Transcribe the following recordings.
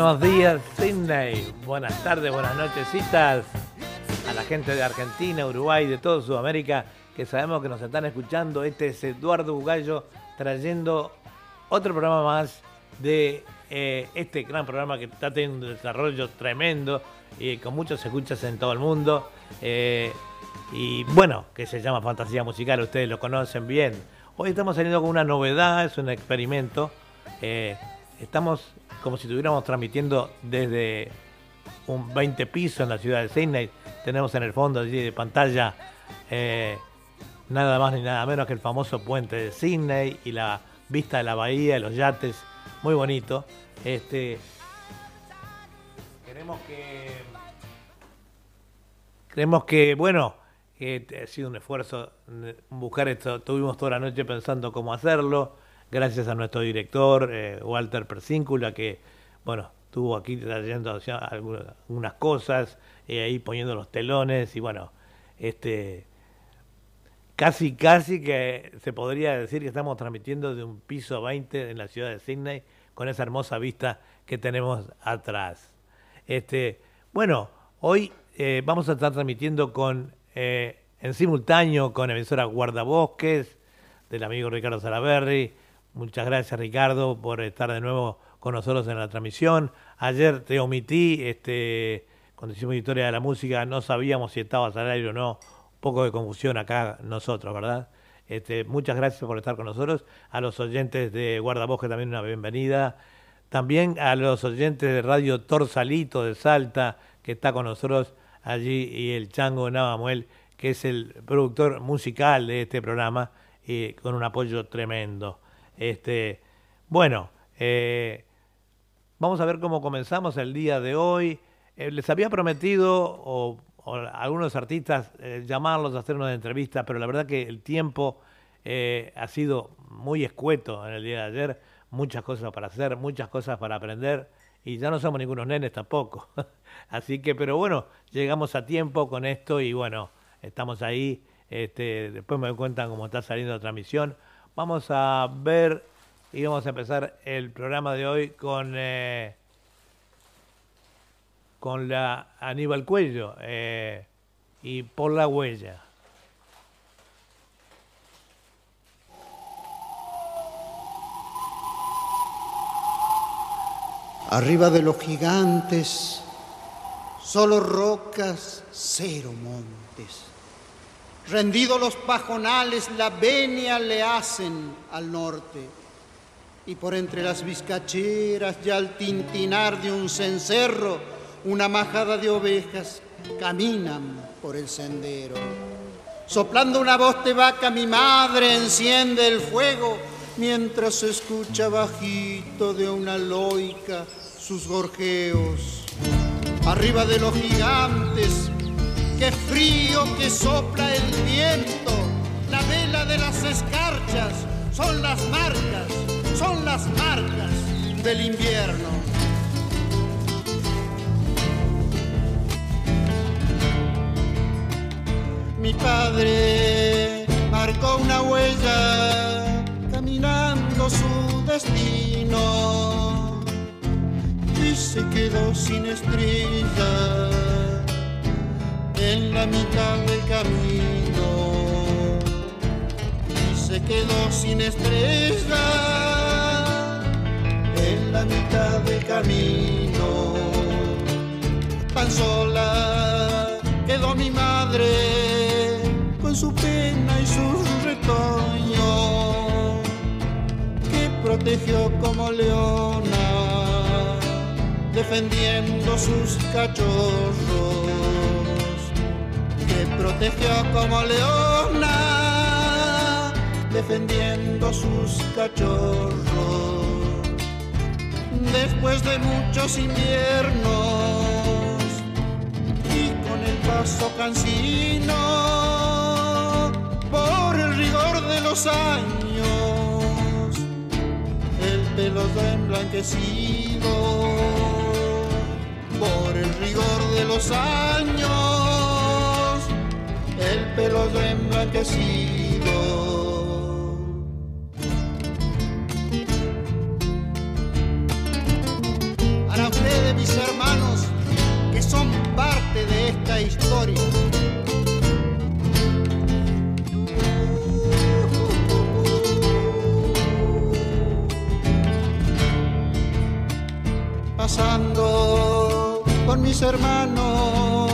Buenos días, Sydney. Buenas tardes, buenas nochesitas a la gente de Argentina, Uruguay, de toda Sudamérica, que sabemos que nos están escuchando. Este es Eduardo Bugallo trayendo otro programa más de eh, este gran programa que está teniendo un desarrollo tremendo y con muchos escuchas en todo el mundo. Eh, y bueno, que se llama Fantasía Musical, ustedes lo conocen bien. Hoy estamos saliendo con una novedad, es un experimento. Eh, estamos como si estuviéramos transmitiendo desde un 20 pisos en la ciudad de Sydney. Tenemos en el fondo allí de pantalla eh, nada más ni nada menos que el famoso puente de Sydney y la vista de la bahía, de los yates, muy bonito. Este, queremos que, creemos que, bueno, ha sido un esfuerzo buscar esto. Tuvimos toda la noche pensando cómo hacerlo gracias a nuestro director, eh, Walter Persíncula, que, bueno, estuvo aquí trayendo algunas cosas, eh, ahí poniendo los telones, y bueno, este casi, casi que se podría decir que estamos transmitiendo de un piso 20 en la ciudad de Sydney, con esa hermosa vista que tenemos atrás. Este, bueno, hoy eh, vamos a estar transmitiendo con en simultáneo con emisora Guardabosques, del amigo Ricardo Salaberry, Muchas gracias Ricardo por estar de nuevo con nosotros en la transmisión. Ayer te omití, este, cuando hicimos Historia de la Música, no sabíamos si estabas al aire o no. Un poco de confusión acá nosotros, ¿verdad? Este, muchas gracias por estar con nosotros. A los oyentes de Guardabosque también una bienvenida. También a los oyentes de Radio Torsalito de Salta, que está con nosotros allí, y el Chango Navamuel, que es el productor musical de este programa, y con un apoyo tremendo. Este, bueno, eh, vamos a ver cómo comenzamos el día de hoy. Eh, les había prometido, o, algunos artistas, eh, llamarlos a hacer una entrevista, pero la verdad que el tiempo ha sido muy escueto en el día de ayer. Muchas cosas para hacer, muchas cosas para aprender. Y ya no somos ningunos nenes tampoco. Así que, pero bueno, llegamos a tiempo con esto y bueno, estamos ahí. Este, después me cuentan cómo está saliendo la transmisión. Vamos a ver y vamos a empezar el programa de hoy con, eh, con la Aníbal Cuello eh, y por la huella. Arriba de los gigantes, solo rocas, cero montes Rendidos los pajonales, la venia le hacen al norte. Y por entre las vizcacheras, ya al tintinar de un cencerro, una majada de ovejas caminan por el sendero. Soplando una voz de vaca, mi madre enciende el fuego, mientras se escucha bajito de una loica sus gorjeos. Arriba de los gigantes, qué frío que sopla el viento, la vela de las escarchas, son las marcas, son las marcas del invierno. Mi padre marcó una huella caminando su destino y se quedó sin estrellas en la mitad del camino y se quedó sin estrella en la mitad del camino. Tan sola quedó mi madre con su pena y sus retoños que protegió como leona defendiendo sus cachorros protegió como leona, defendiendo sus cachorros. Después de muchos inviernos y con el paso cansino, por el rigor de los años, el pelo está emblanquecido. Por el rigor de los años el pelo emblanquecido. mis hermanos que son parte de esta historia. Pasando con mis hermanos,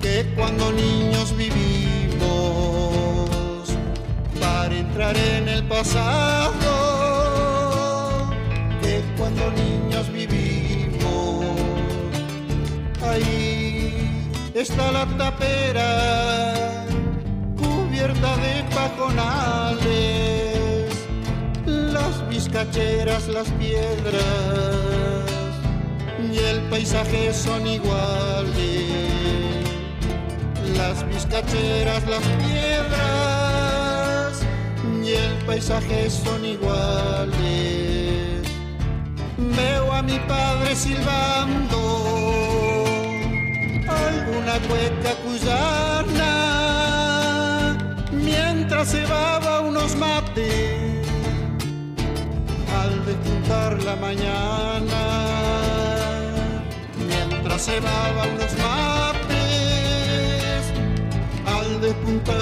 que cuando niños vivimos para entrar en el pasado que cuando niños vivimos ahí está la tapera cubierta de pajonales las vizcacheras las piedras y el paisaje son iguales las vizcacheras, las piedras y el paisaje son iguales. Veo a mi padre silbando alguna cueca cuyana mientras se baba unos mates al despuntar la mañana mientras se baba unos mates despuntar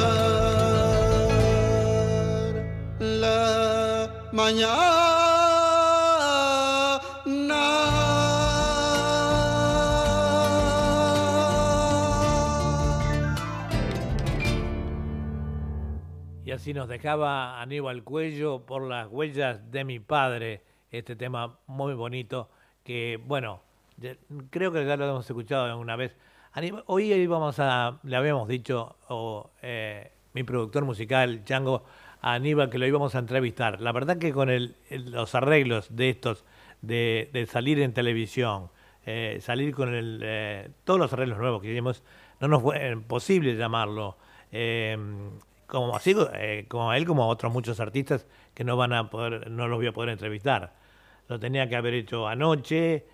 la mañana. Y así nos dejaba Aníbal Cuello por las huellas de mi padre, este tema muy bonito que, bueno, creo que ya lo hemos escuchado una vez Hoy íbamos a, le habíamos dicho, o, eh, mi productor musical, Chango, a Aníbal, que lo íbamos a entrevistar. La verdad que con el, los arreglos de estos, de, salir en televisión, eh, salir con el, eh, todos los arreglos nuevos que hicimos, no nos fue posible llamarlo. como así, como a él, como otros muchos artistas que no van a poder, no los voy a poder entrevistar. Lo tenía que haber hecho anoche,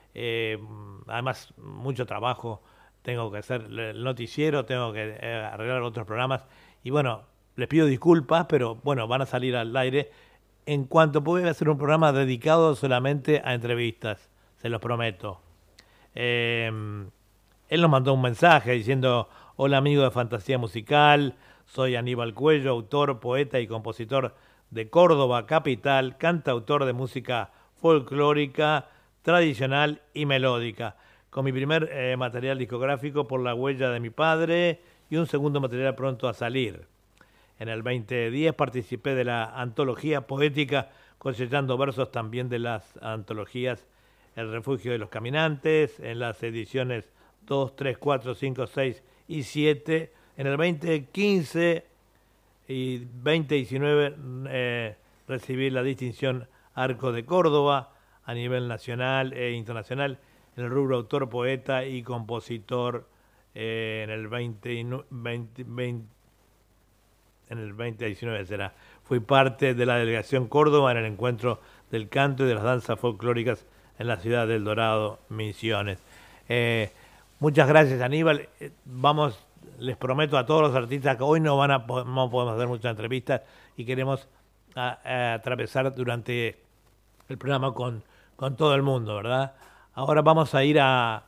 además mucho trabajo tengo que hacer el noticiero, tengo que eh, arreglar otros programas. Y bueno, les pido disculpas, pero bueno, van a salir al aire. En cuanto pueda hacer un programa dedicado solamente a entrevistas, se los prometo. Em, él nos mandó un mensaje diciendo, hola amigo de Fantasía Musical, soy Aníbal Cuello, autor, poeta y compositor de Córdoba Capital, cantautor de música folclórica, tradicional y melódica con mi primer eh, material discográfico por la huella de mi padre y un segundo material pronto a salir. En el 2010 participé de la antología poética cosechando versos también de las antologías El refugio de los caminantes, en las ediciones 2, 3, 4, 5, 6 y 7. En el 2015 y 2019 eh, recibí la distinción Arco de Córdoba a nivel nacional e internacional en el rubro autor, poeta y compositor eh, en el 20, en el 2019 será. Fui parte de la delegación Córdoba en el encuentro del canto y de las danzas folclóricas en la ciudad del Dorado, Misiones. Eh, muchas gracias Aníbal. Eh, vamos, les prometo a todos los artistas que hoy no van a no podemos hacer muchas entrevistas y queremos atravesar durante el programa con, con todo el mundo, ¿verdad? Ahora vamos a ir a.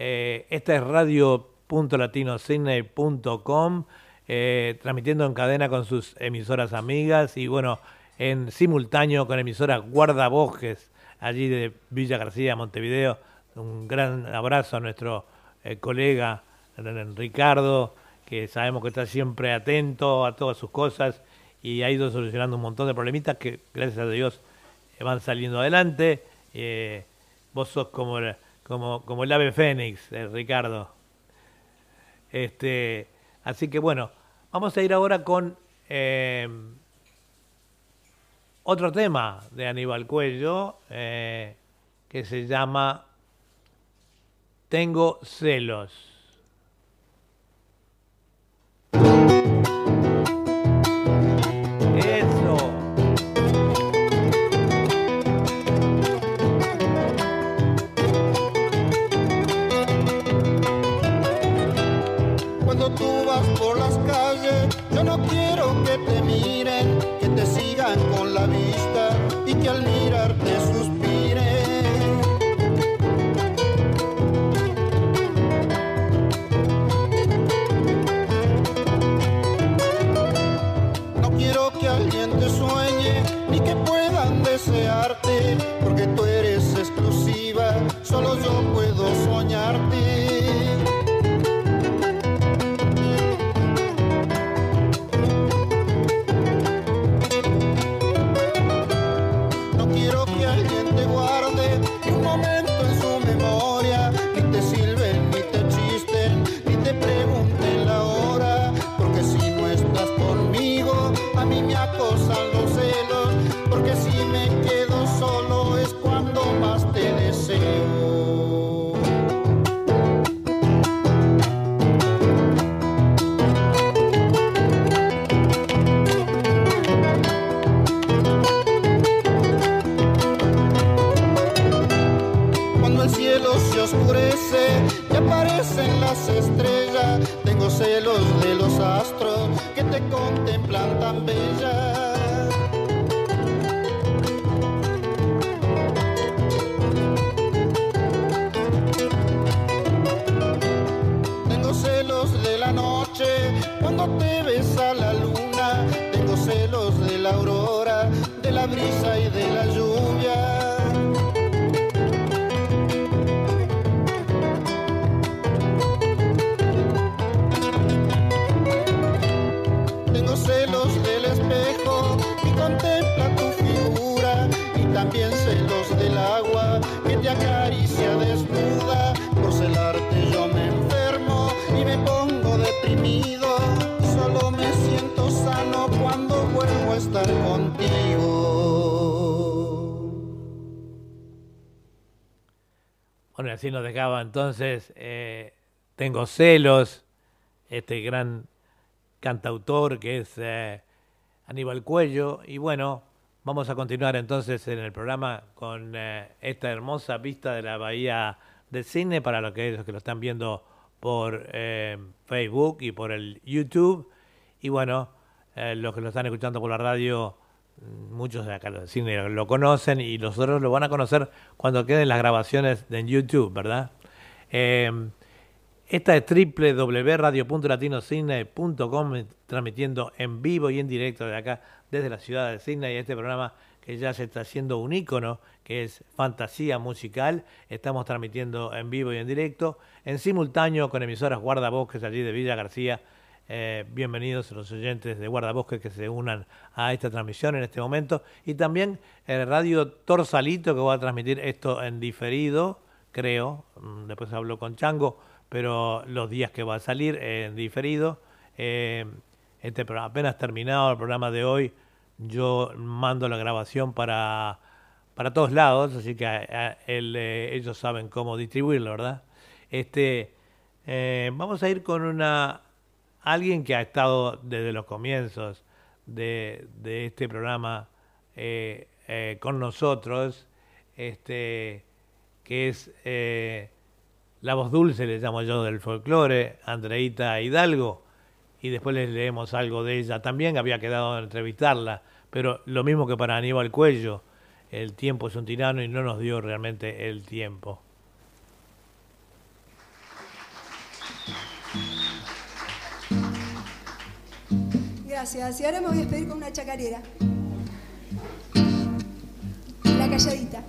Eh, esta es radio.latinosidney.com, eh, transmitiendo en cadena con sus emisoras amigas y, bueno, en simultáneo con emisoras Guardabosques, allí de Villa García, Montevideo. Un gran abrazo a nuestro eh, colega Ricardo, que sabemos que está siempre atento a todas sus cosas y ha ido solucionando un montón de problemitas que, gracias a Dios, van saliendo adelante. Vos sos como, como, como el ave fénix, eh, Ricardo. Este, así que bueno, vamos a ir ahora con eh, otro tema de Aníbal Cuello eh, que se llama Tengo celos. Así nos dejaba entonces. eh, tengo celos, este gran cantautor que es eh, Aníbal Cuello. Y bueno, vamos a continuar entonces en el programa con eh, esta hermosa vista de la Bahía del Cine para los que, los que lo están viendo por eh, Facebook y por el YouTube. Y bueno, los que lo están escuchando por la radio, muchos de acá cine lo conocen y los otros lo van a conocer cuando queden las grabaciones en YouTube, ¿verdad? Eh, esta es www.radio.latinocine.com transmitiendo en vivo y en directo de acá desde la ciudad de Sydney este programa que ya se está haciendo un ícono que es fantasía musical. Estamos transmitiendo en vivo y en directo, en simultáneo con emisoras Guardabosques allí de Villa García. Eh, bienvenidos los oyentes de Guardabosques que se unan a esta transmisión en este momento. Y también el Radio Torsalito que va a transmitir esto en diferido, creo. Mm, Después hablo con Chango pero los días que va a salir en diferido. Eh, este apenas terminado el programa de hoy, yo mando la grabación para, para todos lados, así que eh, ellos saben cómo distribuirlo, ¿verdad? Este, eh, vamos a ir con una alguien que ha estado desde los comienzos de, este programa eh, eh, con nosotros, este, que es eh, la voz dulce, le llamo yo, del folclore, Andreita Hidalgo, y después les leemos algo de ella. También había quedado en entrevistarla, pero lo mismo que para Aníbal Cuello, el tiempo es un tirano y no nos dio realmente el tiempo. Gracias. Y ahora me voy a despedir con una chacarera. La calladita.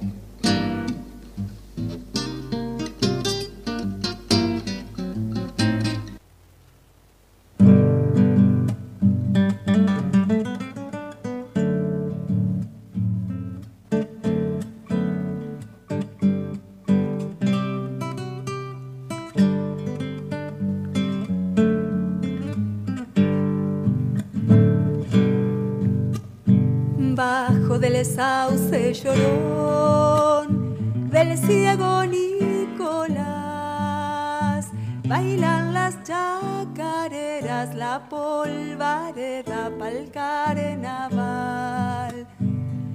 Polvareda pa'l carnaval.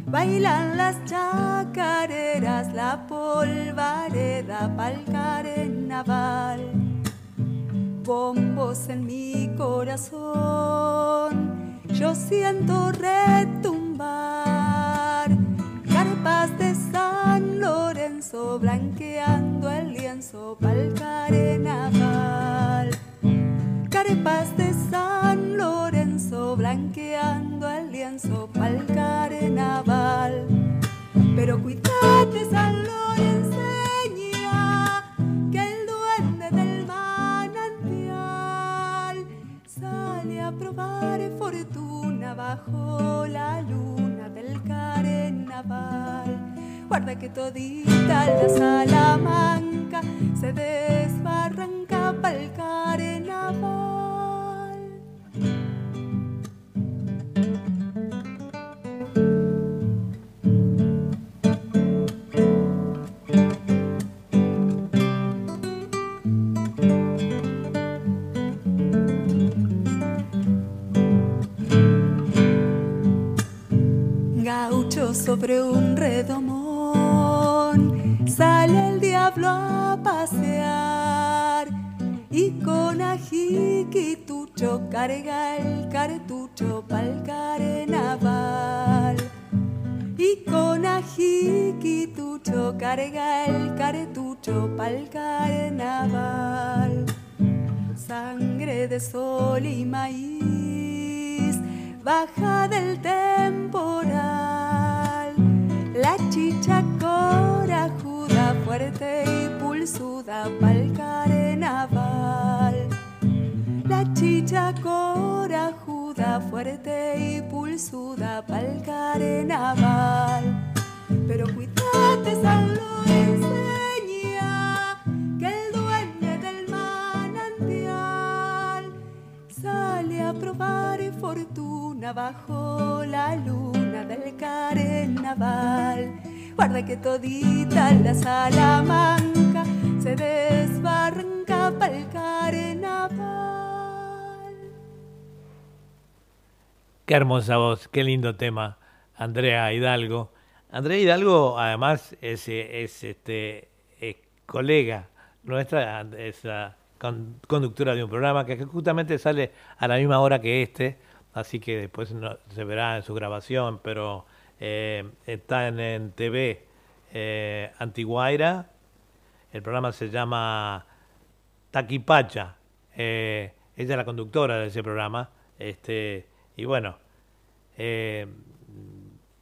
Bailan las chacareras, la polvareda pa'l carnaval bombos en mi corazón, yo siento retumbar carpas de San Lorenzo blanqueando el lienzo pa'l carnaval. Carpas de San Lorenzo blanqueando el lienzo pa'l carnaval. Pero cuídate San Lorenzeña, que el duende del manantial sale a probar fortuna bajo la luna del carnaval. Guarda que todita la salamanca se desbarranca pa'l carnaval. Sobre un redomón, sale el diablo a pasear. caretucho, carga el caretucho pa'l carnaval. Y con ajiquitucho carga el caretucho pa'l carnaval. Sangre de sol y maíz, baja del temporal. Corajuda, fuerte y pulsuda pa'l carnaval. La chicha corajuda, fuerte y pulsuda pa'l carnaval. Pero cuídate, San lo enseña que el dueño del manantial sale a probar fortuna bajo la luna del carnaval. Guarda que todita la salamanca se desbarranca pa'l carnaval. Qué hermosa voz, qué lindo tema, Andrea Hidalgo. Andrea Hidalgo, además, es, es este, es colega nuestra, es la con- conductora de un programa que justamente sale a la misma hora que este, así que después se verá en su grabación, pero eh, está en, en TV eh, Antiguaira. El programa se llama Taquipacha. Eh, ella es la conductora de ese programa. Este, y bueno, eh,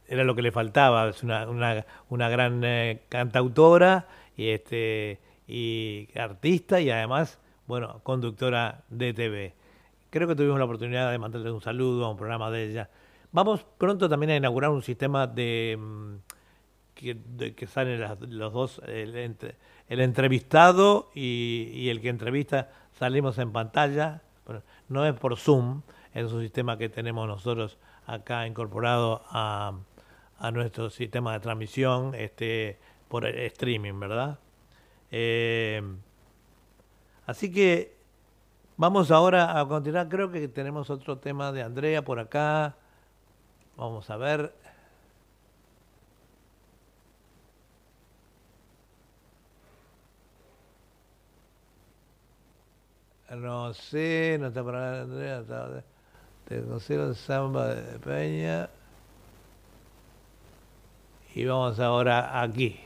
era lo que le faltaba. Es una, una, una gran eh, cantautora y, este, y artista y además, bueno, conductora de TV. Creo que tuvimos la oportunidad de mandarle un saludo a un programa de ella. Vamos pronto también a inaugurar un sistema de mm, que, de que salen las- los dos, el, entre- el entrevistado y, el que entrevista, salimos en pantalla. Bueno, no es por Zoom, es un sistema que tenemos nosotros acá incorporado a, a nuestro sistema de transmisión este, por streaming, ¿verdad? Eh, así que vamos ahora a continuar. Creo que tenemos otro tema de Andrea por acá. Vamos a ver. No sé, no está para Andrea, está, te considero samba de Peña. Y vamos ahora aquí.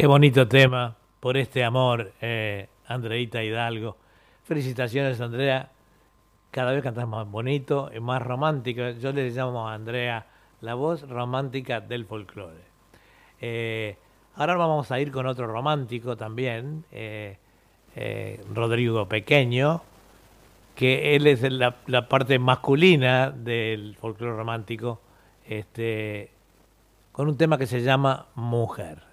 Qué bonito tema, por este amor, eh, Andreita Hidalgo. Felicitaciones, Andrea. Cada vez cantas más bonito y más romántico. Yo le llamo a Andrea la voz romántica del folclore. Eh, ahora vamos a ir con otro romántico también, eh, eh, Rodrigo Pequeño, que él es la, parte masculina del folclore romántico, este, con un tema que se llama Mujer.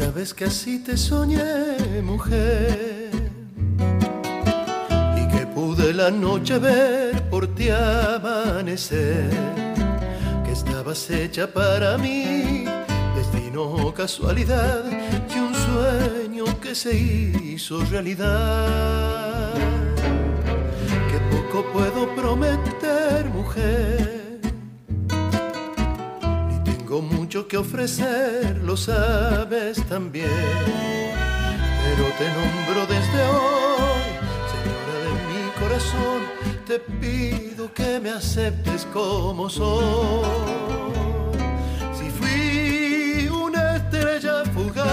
Sabes que así te soñé, mujer, y que pude la noche ver por ti amanecer, que estabas hecha para mí, destino o casualidad, y un sueño que se hizo realidad. Que poco puedo prometer, mujer ni tengo mucho que ofrecer, lo sabes también. Pero te nombro desde hoy, señora de mi corazón, te pido que me aceptes como soy. Si fui una estrella fugaz,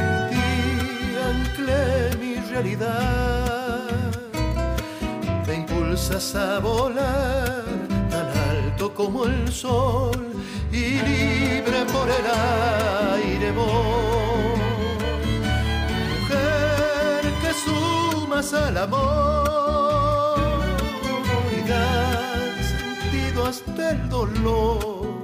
en ti anclé mi realidad me impulsas a volar tan alto como el sol y libre por el aire voy. Al amor y das sentido hasta el dolor.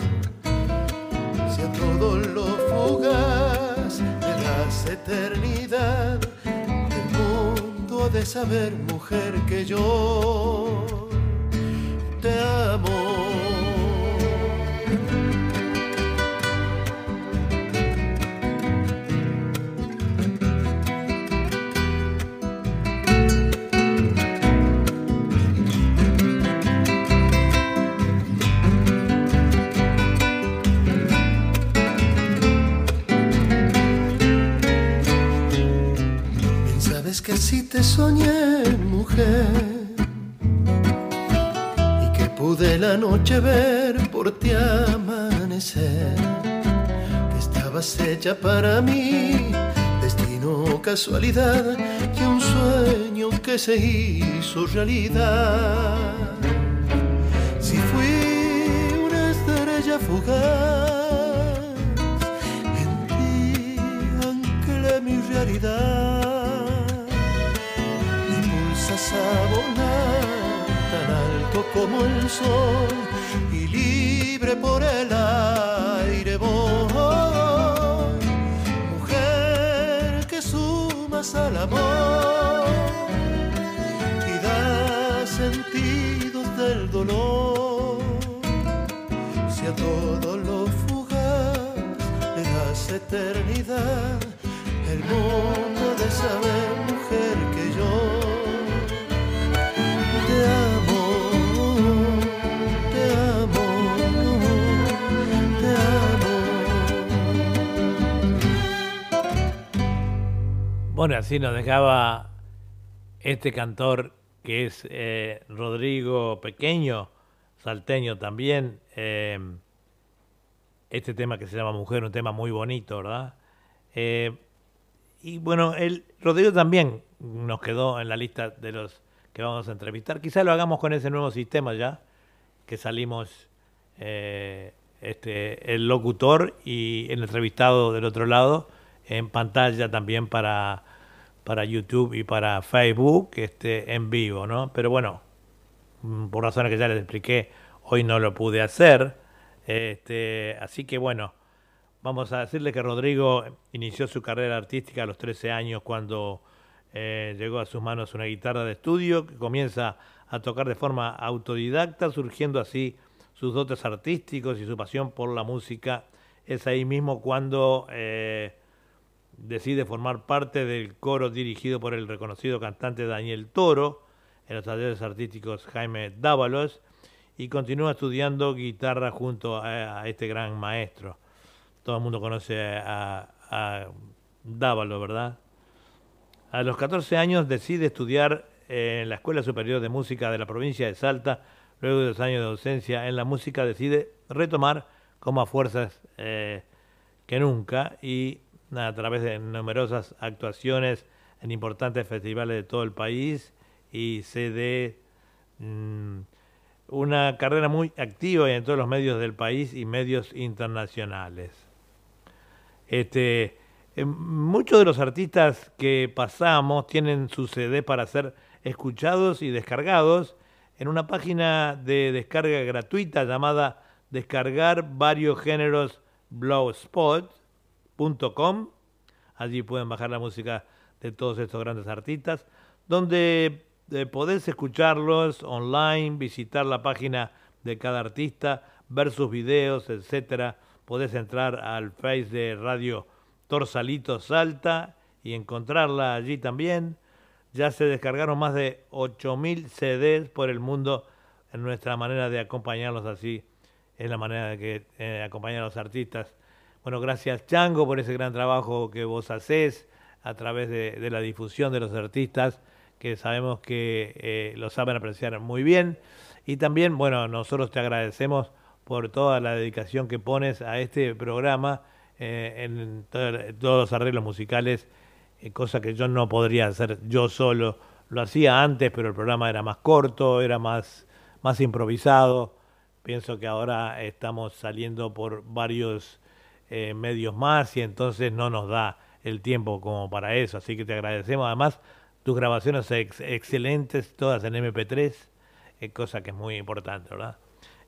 Si a todo lo fugaz le das eternidad, el mundo de saber, mujer, que yo te amo. Que así te soñé, mujer, y que pude la noche ver por ti amanecer, que estabas hecha para mí, destino casualidad, y un sueño que se hizo realidad. Si fui una estrella fugaz, en ti anclé mi realidad. A tan alto como el sol y libre por el aire voy. Mujer que sumas al amor y das sentidos del dolor. Si a todo lo fugaz le das eternidad, el mundo de saber, Bueno, así nos dejaba este cantor que es eh, Rodrigo Pequeño, salteño también. eh, este tema que se llama Mujer, un tema muy bonito, ¿verdad? Eh, y bueno, el, Rodrigo también nos quedó en la lista de los que vamos a entrevistar. Quizá lo hagamos con ese nuevo sistema ya, que salimos este, el locutor y el entrevistado del otro lado en pantalla también para, para YouTube y para Facebook este, en vivo, ¿no? Pero bueno, por razones que ya les expliqué, hoy no lo pude hacer. Este, así que bueno, vamos a decirle que Rodrigo inició su carrera artística a los 13 años cuando eh, llegó a sus manos una guitarra de estudio que comienza a tocar de forma autodidacta, surgiendo así sus dotes artísticos y su pasión por la música. Es ahí mismo cuando eh, decide formar parte del coro dirigido por el reconocido cantante Daniel Toro, en los talleres artísticos Jaime Dávalos y continúa estudiando guitarra junto a, este gran maestro. Todo el mundo conoce a, a Dávalos, ¿verdad? A los 14 años decide estudiar en la Escuela Superior de Música de la provincia de Salta. Luego de dos años de docencia en la música, decide retomar con más fuerzas eh, que nunca y a través de numerosas actuaciones en importantes festivales de todo el país y dé mm, una carrera muy activa en todos los medios del país y medios internacionales. Este, eh, muchos de los artistas que pasamos tienen su CD para ser escuchados y descargados en una página de descarga gratuita llamada descargar varios géneros Allí pueden bajar la música de todos estos grandes artistas, donde eh, podés escucharlos online, visitar la página de cada artista, ver sus videos, etcétera. Podés entrar al Face de Radio Torsalito Salta y encontrarla allí también. Ya se descargaron más de 8.000 CDs por el mundo en nuestra manera de acompañarlos así, en la manera de que eh, a los artistas. Bueno, gracias Chango por ese gran trabajo que vos haces a través de, la difusión de los artistas, que sabemos que eh, lo saben apreciar muy bien. Y también, bueno, nosotros te agradecemos por toda la dedicación que pones a este programa eh, en todos los arreglos musicales eh, cosa que yo no podría hacer yo solo. Lo hacía antes, pero el programa era más corto, era más, más improvisado. Pienso que ahora estamos saliendo por varios eh, medios más y entonces no nos da el tiempo como para eso. Así que te agradecemos. Además, tus grabaciones ex excelentes, todas en MP3, eh, cosa que es muy importante, ¿verdad?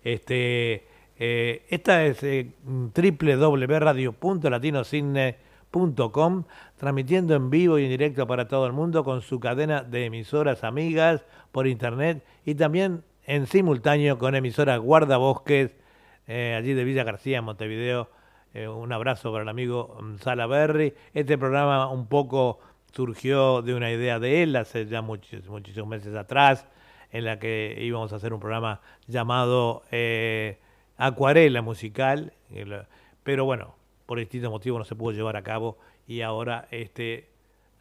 Este, esta es www.radio.latinocine.com transmitiendo en vivo y en directo para todo el mundo con su cadena de emisoras amigas por internet y también en simultáneo con emisoras guardabosques eh, allí de Villa García, Montevideo. Eh, un abrazo para el amigo Sala Berry. Este programa un poco surgió de una idea de él hace ya muchos, muchísimos meses atrás, en la que íbamos a hacer un programa llamado eh, Acuarela Musical. Pero bueno, por distintos motivos no se pudo llevar a cabo y ahora este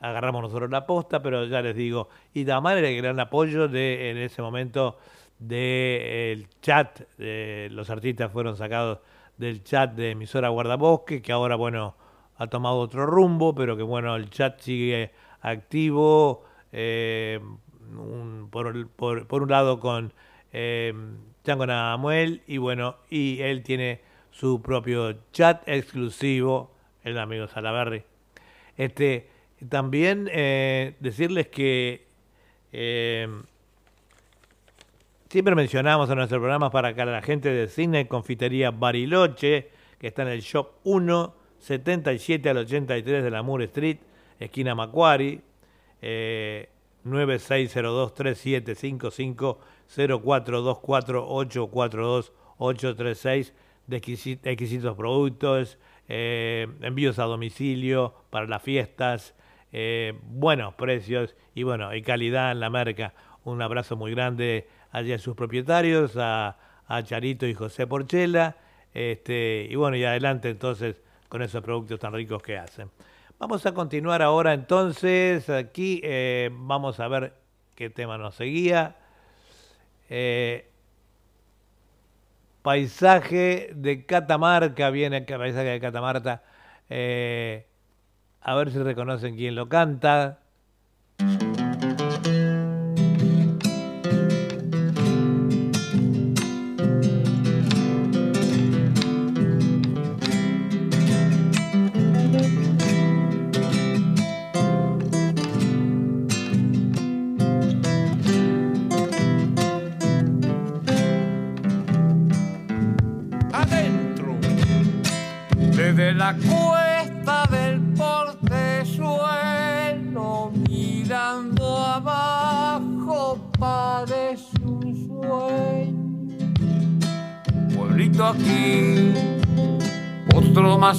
agarramos nosotros la posta, pero ya les digo, y también el gran apoyo de en ese momento del chat, los artistas fueron sacados del chat de emisora Guardabosque, que ahora bueno ha tomado otro rumbo, pero que bueno, el chat sigue activo, eh, por, por, un lado con eh, Chango Namuel, y bueno, y él tiene su propio chat exclusivo, el amigo Salaberry. Este, también eh, decirles que eh, siempre mencionamos en nuestro programa para que la gente de Cine Confitería Bariloche, que está en el Shop 1, 77 al 83 de la Moore Street, esquina Macquarie, eh, 9602-3755 0424 842 836 de exquisitos productos, eh, envíos a domicilio para las fiestas, eh, buenos precios y bueno, y calidad en la marca. Un abrazo muy grande allí a sus propietarios, a, Charito y José Porchela, este, y bueno, y adelante entonces con esos productos tan ricos que hacen. Vamos a continuar ahora entonces, aquí eh, vamos a ver qué tema nos seguía paisaje de Catamarca, viene el paisaje de Catamarca, eh, a ver si reconocen quién lo canta.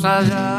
Otro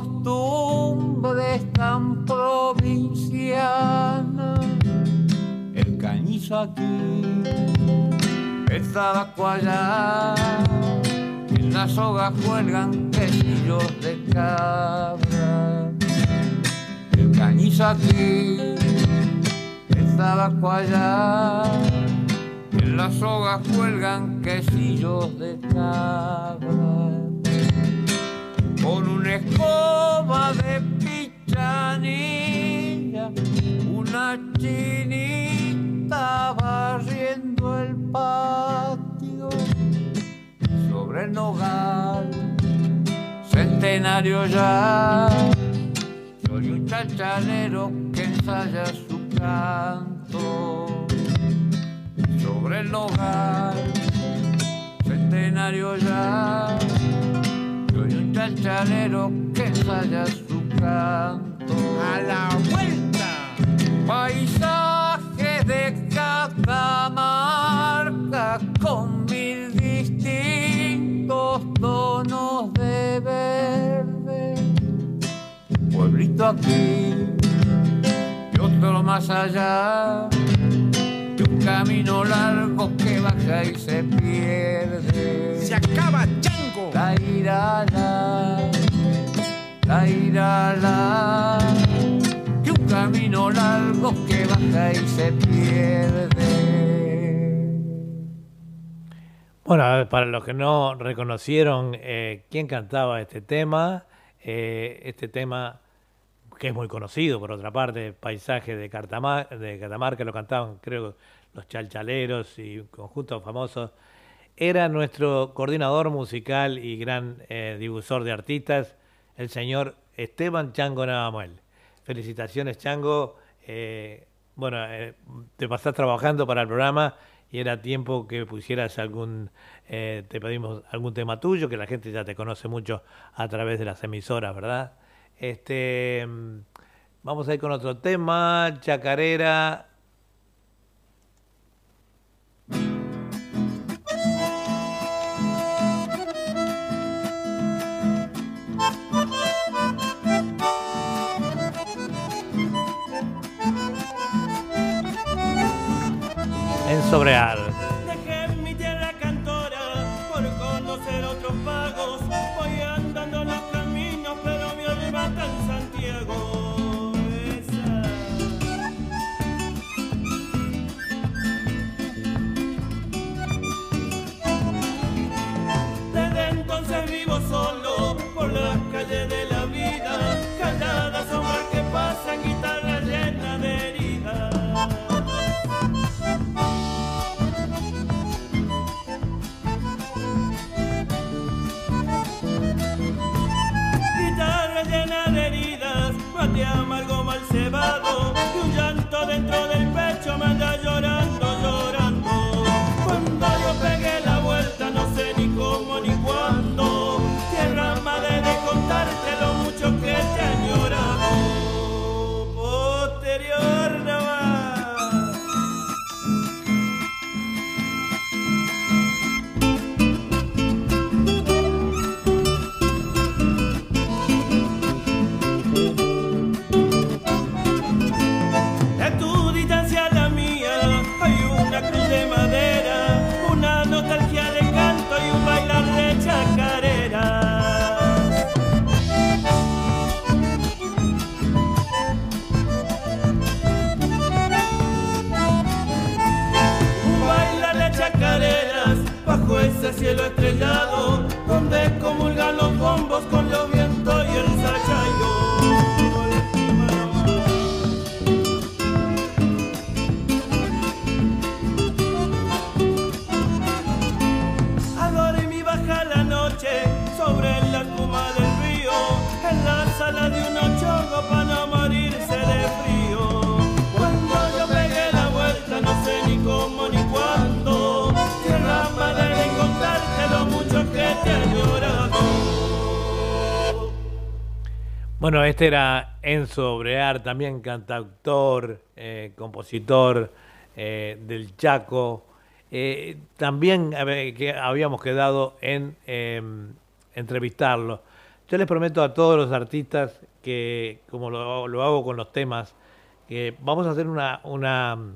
costumbres tan provincianas, el cañizo aquí, el tabaco allá, en la soga cuelgan quesillos de cabra. El cañizo aquí, el tabaco allá, en las sogas cuelgan quesillos de cabra. Con una escoba de pichanilla, una chinita barriendo el patio. Sobre el nogal, centenario ya, soy un chachalero que ensaya su canto sobre el hogar, centenario ya. Soy un chachalero que ensaya su canto. A la vuelta. Paisaje de Catamarca con mil distintos tonos de verde. Pueblito aquí y otro más allá de un camino largo que baja y se pierde. Se acaba Chango. La ira la, de un camino largo que baja y se pierde. Bueno, para los que no reconocieron eh, quién cantaba este tema, eh, este tema que es muy conocido, por otra parte, Paisaje de, de Catamarca, lo cantaban, creo, los chalchaleros y conjuntos famosos, era nuestro coordinador musical y gran eh, difusor de artistas, el señor Esteban Chango Navamuel. Felicitaciones, Chango. Eh, bueno, eh, te pasás trabajando para el programa y era tiempo que pusieras algún, eh, te pedimos algún tema tuyo, que la gente ya te conoce mucho a través de las emisoras, ¿verdad? Este, mm, vamos a ir con otro tema, Chacarera. En Sobreal. Bueno, este era Enzo Brear, también cantautor, eh, compositor eh, del Chaco. Eh, también que habíamos quedado en eh, entrevistarlo. Yo les prometo a todos los artistas que, como lo, hago con los temas, que vamos a hacer una, mm,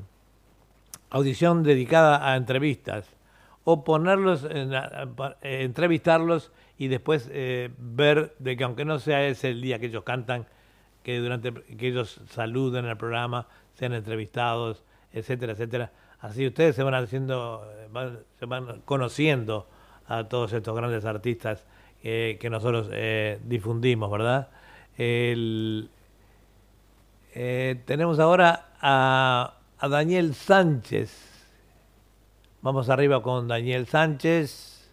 audición dedicada a entrevistas o ponerlos, en entrevistarlos y después eh, ver de que aunque no sea ese el día que ellos cantan, que durante que ellos saluden al programa, sean entrevistados, etcétera, etcétera. Así ustedes se van haciendo, eh, se van conociendo a todos estos grandes artistas eh, que nosotros difundimos, ¿verdad? El, tenemos ahora a, a Daniel Sánchez. Vamos arriba con Daniel Sánchez.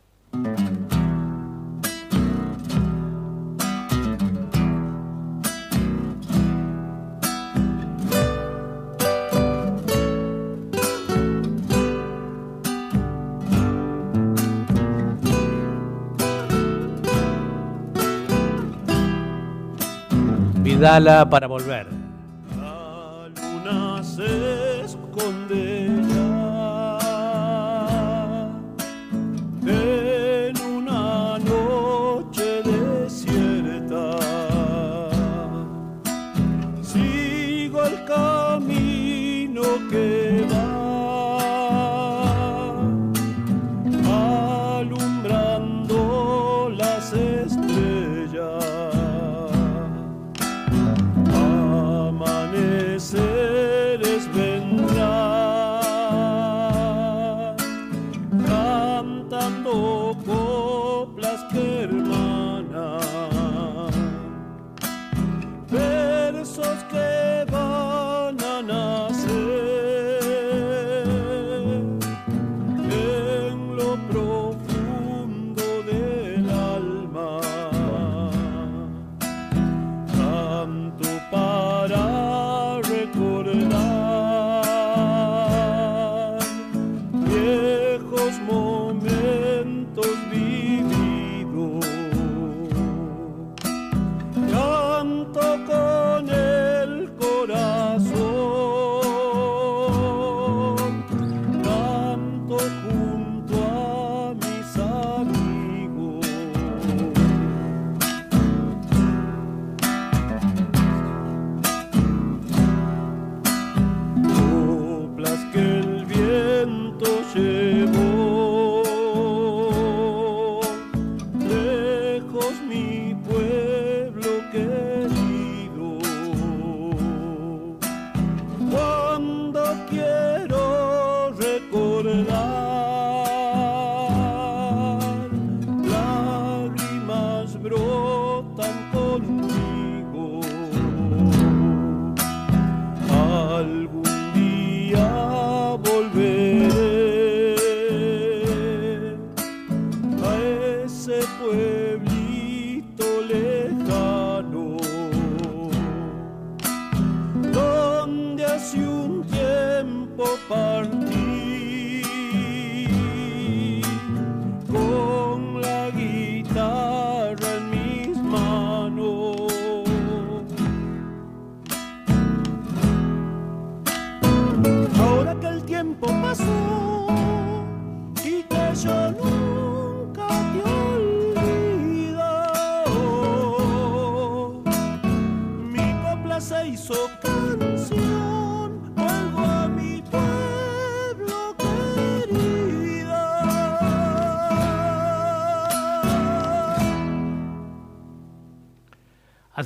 Vidala para volver.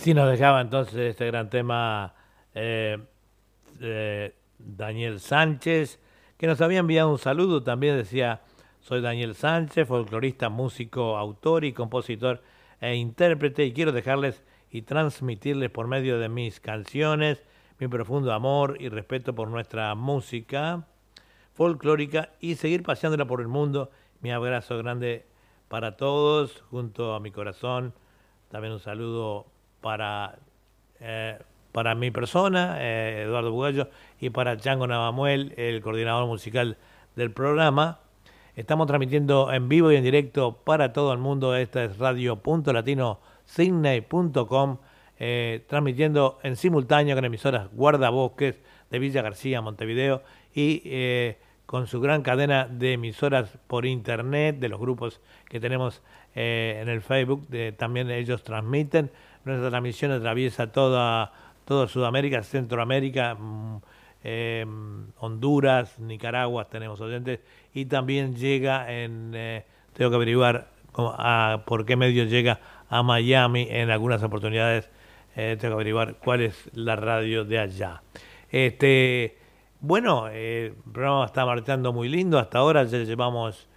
Así nos dejaba entonces este gran tema eh, eh, Daniel Sánchez, que nos había enviado un saludo, también decía, Soy Daniel Sánchez, folclorista, músico, autor y compositor e intérprete y quiero dejarles y transmitirles por medio de mis canciones mi profundo amor y respeto por nuestra música folclórica y seguir paseándola por el mundo. Mi abrazo grande para todos, junto a mi corazón. También un saludo para, eh, para mi persona, eh, Eduardo Bugallo, y para Chango Navamuel, el coordinador musical del programa. Estamos transmitiendo en vivo y en directo para todo el mundo. Esta es radio.latino.com, eh, transmitiendo en simultáneo con emisoras Guardabosques de Villa García, Montevideo, y eh, con su gran cadena de emisoras por internet, de los grupos que tenemos en el Facebook, también ellos transmiten. Nuestra transmisión atraviesa toda, toda Sudamérica, Centroamérica, mm, eh, Honduras, Nicaragua, tenemos oyentes, y también llega en, eh, tengo que averiguar por qué medio llega a Miami en algunas oportunidades, eh, tengo que averiguar cuál es la radio de allá. Este, bueno, el programa está marchando muy lindo, hasta ahora ya llevamos...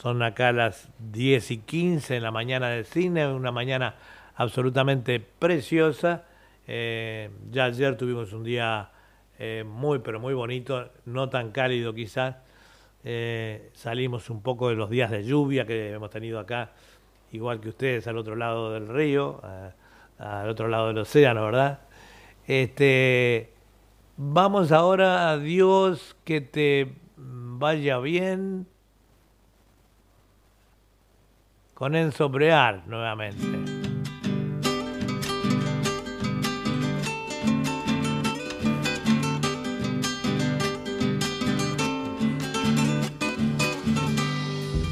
son acá las 10 y 15 en la mañana del cine, una mañana absolutamente preciosa. Eh, ya ayer tuvimos un día eh, muy, pero muy bonito, no tan cálido quizás. Eh, salimos un poco de los días de lluvia que hemos tenido acá, igual que ustedes al otro lado del río, al otro lado del océano, ¿verdad? Este, vamos ahora a Dios que te vaya bien con Enzo Brear nuevamente.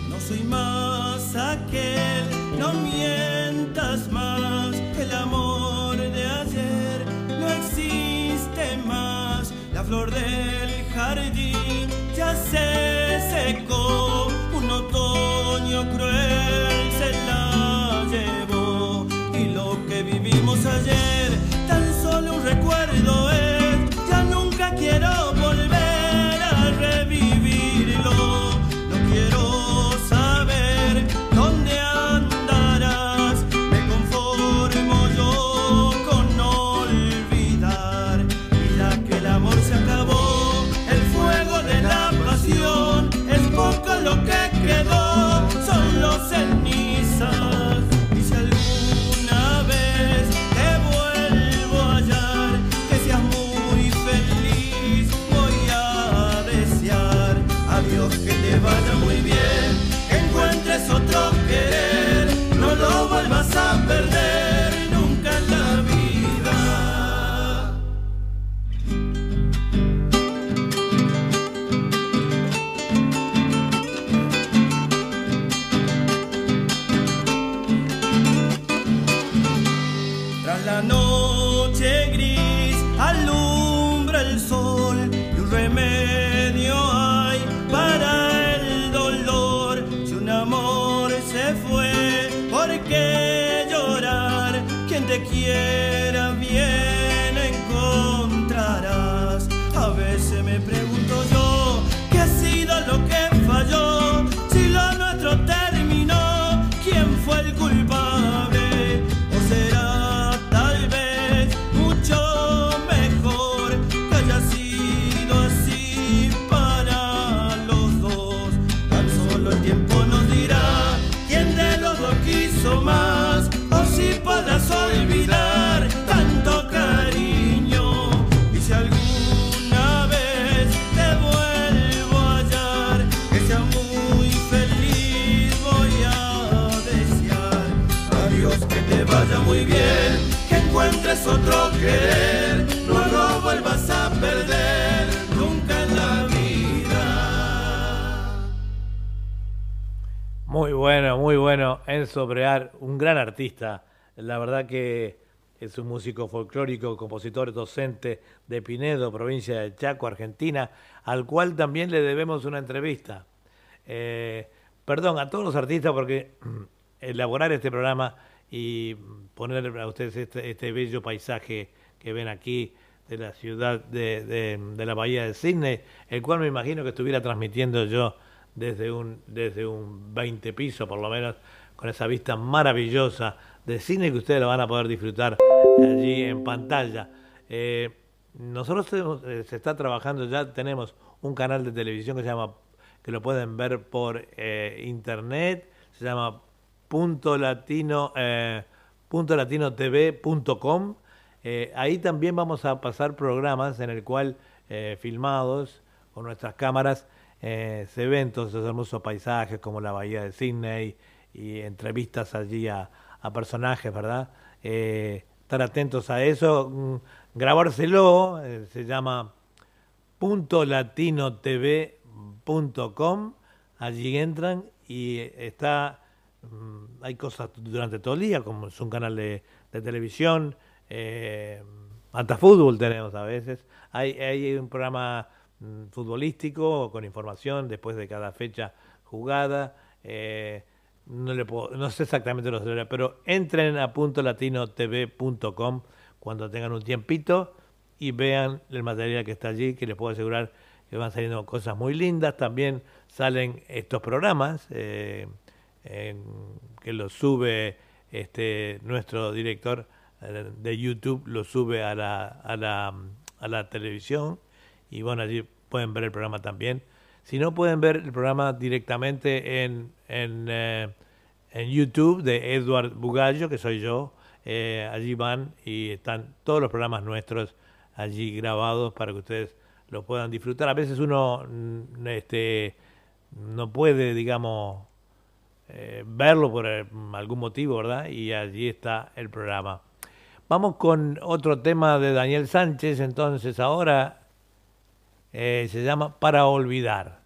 No soy más aquel, no mientas más. El amor de ayer no existe más. La flor del jardín ya se secó. Un otoño cruel vivimos no lo vuelvas a perder nunca en la vida. Muy bueno, muy bueno. Enzo Brear, un gran artista. La verdad que es un músico folclórico, compositor, docente de Pinedo, provincia de Chaco, Argentina, al cual también le debemos una entrevista. Eh, perdón a todos los artistas porque elaborar este programa y poner a ustedes este, este bello paisaje que ven aquí de la ciudad de, de- la bahía de Sydney, el cual me imagino que estuviera transmitiendo yo desde un, desde un 20 piso por lo menos, con esa vista maravillosa de Sydney que ustedes lo van a poder disfrutar allí en pantalla. Eh, nosotros eh, se está trabajando ya, tenemos un canal de televisión que se llama, que lo pueden ver por eh, internet, se llama punto latino, punto latinotv.com. Eh, ahí también vamos a pasar programas en el cual eh, filmados con nuestras cámaras eh, se ven todos esos hermosos paisajes como la bahía de Sydney y entrevistas allí a, personajes, ¿verdad? Eh, estar atentos a eso, mm, grabárselo, eh, se llama puntolatinotv.com, allí entran y está, hay cosas durante todo el día, como es un canal de, de televisión, eh, hasta fútbol tenemos a veces, hay, hay un programa mm, futbolístico con información después de cada fecha jugada, eh, no, le puedo- no sé exactamente los pero entren a puntolatinotv.com cuando tengan un tiempito y vean el material que está allí, que les puedo asegurar que van saliendo cosas muy lindas. También salen estos programas eh, que los sube este nuestro director eh, de YouTube, lo sube a la, a la, a la televisión y bueno, allí pueden ver el programa también. Si no pueden ver el programa directamente en, en, eh, en YouTube de Edward Bugallo, que soy yo, eh, allí van y están todos los programas nuestros allí grabados para que ustedes lo puedan disfrutar. A veces uno mm, este, no puede, digamos, eh, verlo por eh, algún motivo, ¿verdad? Y allí está el programa. Vamos con otro tema de Daniel Sánchez, entonces ahora eh, se llama Para Olvidar.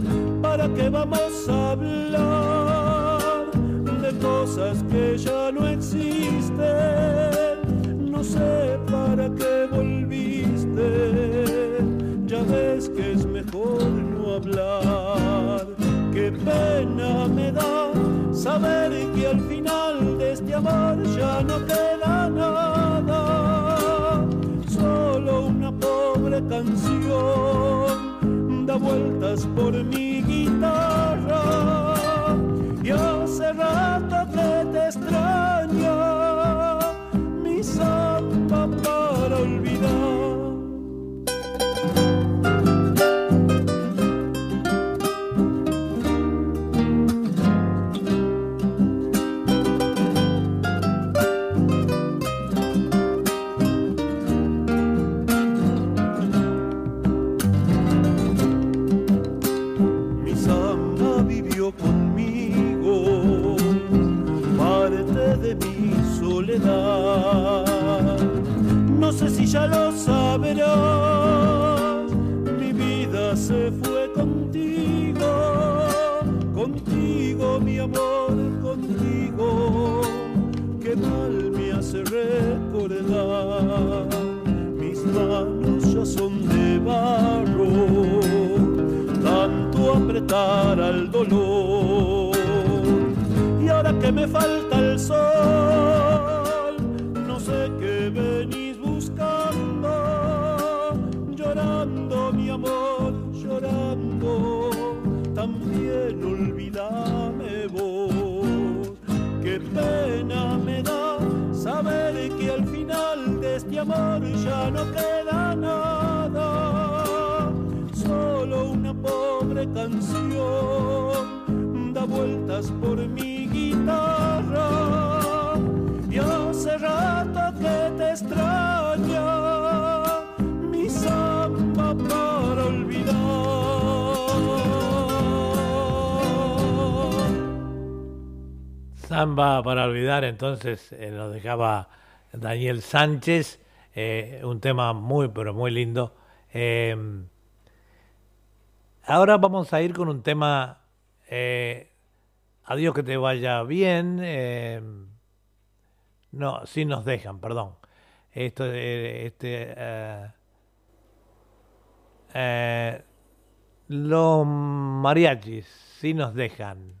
¿Para qué vamos a hablar de cosas que ya no existen? No sé para qué volviste, ya ves que es mejor no hablar. Qué pena me da saber que al final de este amor ya no queda nada solo una pobre canción da vueltas por mi guitarra ya lo sabrás, mi vida se fue contigo, contigo mi amor, contigo. Qué mal me hace recordar, mis manos ya son de barro tanto apretar al dolor. Y ahora que me falta amor ya no queda nada. Solo una pobre canción da vueltas por mi guitarra. Y hace rato que te extraña mi samba para olvidar. Samba para olvidar, entonces eh, dejaba Daniel Sánchez, eh, un tema muy, pero muy lindo. Eh, ahora vamos a ir con un tema, eh, adiós que te vaya bien, eh, no, si nos dejan, perdón. Esto, eh, este, eh, los mariachis, si nos dejan.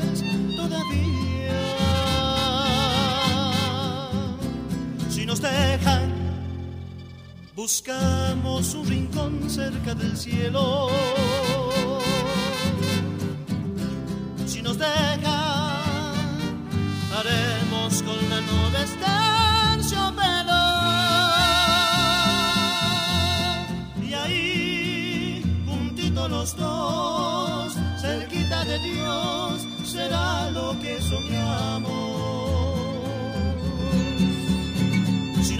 nos dejan, buscamos un rincón cerca del cielo. Si nos dejan, haremos con la nube terciopelo. Y ahí, juntito los dos, cerquita de Dios, será lo que soñamos.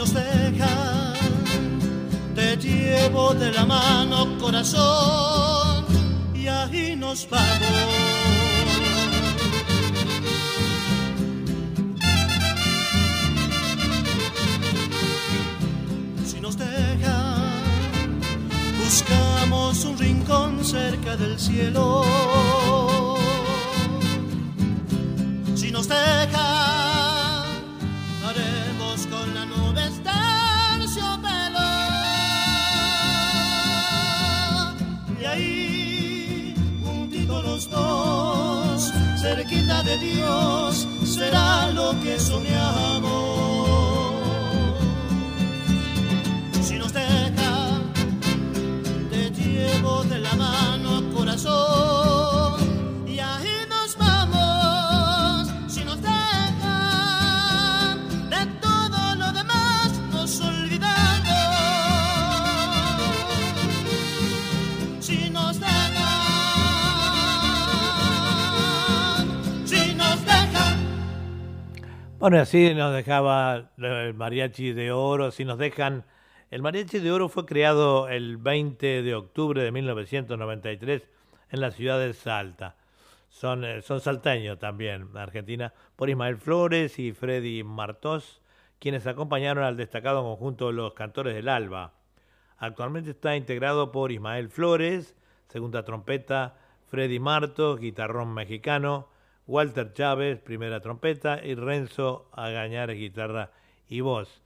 Nos dejan, te llevo de la mano, corazón, y ahí nos vamos. Si nos dejan, buscamos un rincón cerca del cielo. Si nos dejan, cerquita de Dios, será lo que soñamos. Si nos deja, te llevo de la mano, corazón, Bueno, así nos dejaba el mariachi de oro, si nos dejan... El mariachi de oro fue creado el 20 de octubre de 1993 en la ciudad de Salta. Son, eh, son salteños también, Argentina, por Ismael Flores y Freddy Martos, quienes acompañaron al destacado conjunto de los cantores del Alba. Actualmente está integrado por Ismael Flores, segunda trompeta, Freddy Martos, guitarrón mexicano, Walter Chávez, primera trompeta, y Renzo Agañar, guitarra y voz.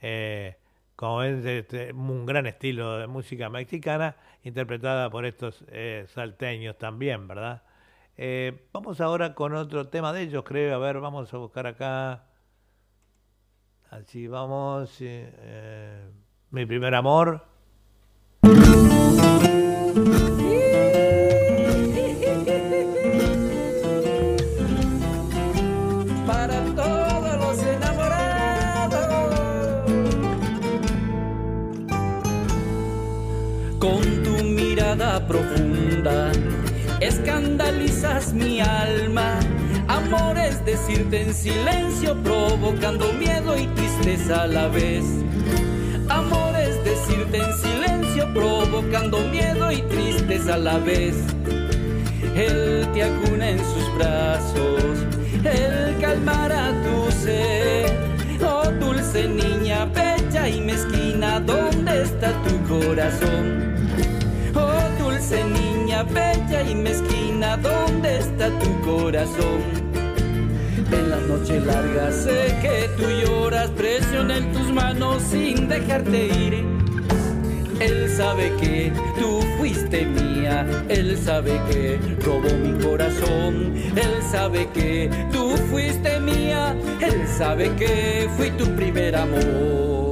Eh, como ven, este, un gran estilo de música mexicana, interpretada por estos eh, salteños también, ¿verdad? Eh, vamos ahora con otro tema de ellos, creo. A ver, vamos a buscar acá. Así vamos. mi primer amor. Mi alma. Amor es decirte en silencio, provocando miedo y tristeza a la vez. Amor es decirte en silencio, provocando miedo y tristeza a la vez. Él te acuna en sus brazos, Él calmará tu sed. Oh dulce niña, bella y mezquina, ¿dónde está tu corazón? Oh dulce niña, bella y mezquina, ¿dónde está tu corazón? En las noches largas sé que tú lloras, presiona en tus manos sin dejarte ir. Él sabe que tú fuiste mía, él sabe que robó mi corazón, él sabe que tú fuiste mía, él sabe que fui tu primer amor.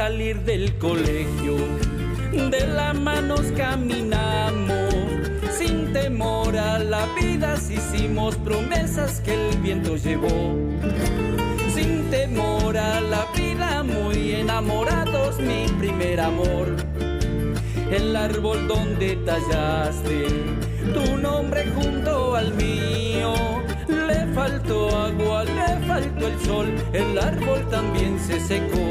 Salir del colegio, de las manos caminamos, sin temor a la vida, hicimos promesas que el viento llevó. Sin temor a la vida, muy enamorados, mi primer amor. El árbol donde tallaste tu nombre junto al mío. Le faltó agua, le faltó el sol, el árbol también se secó.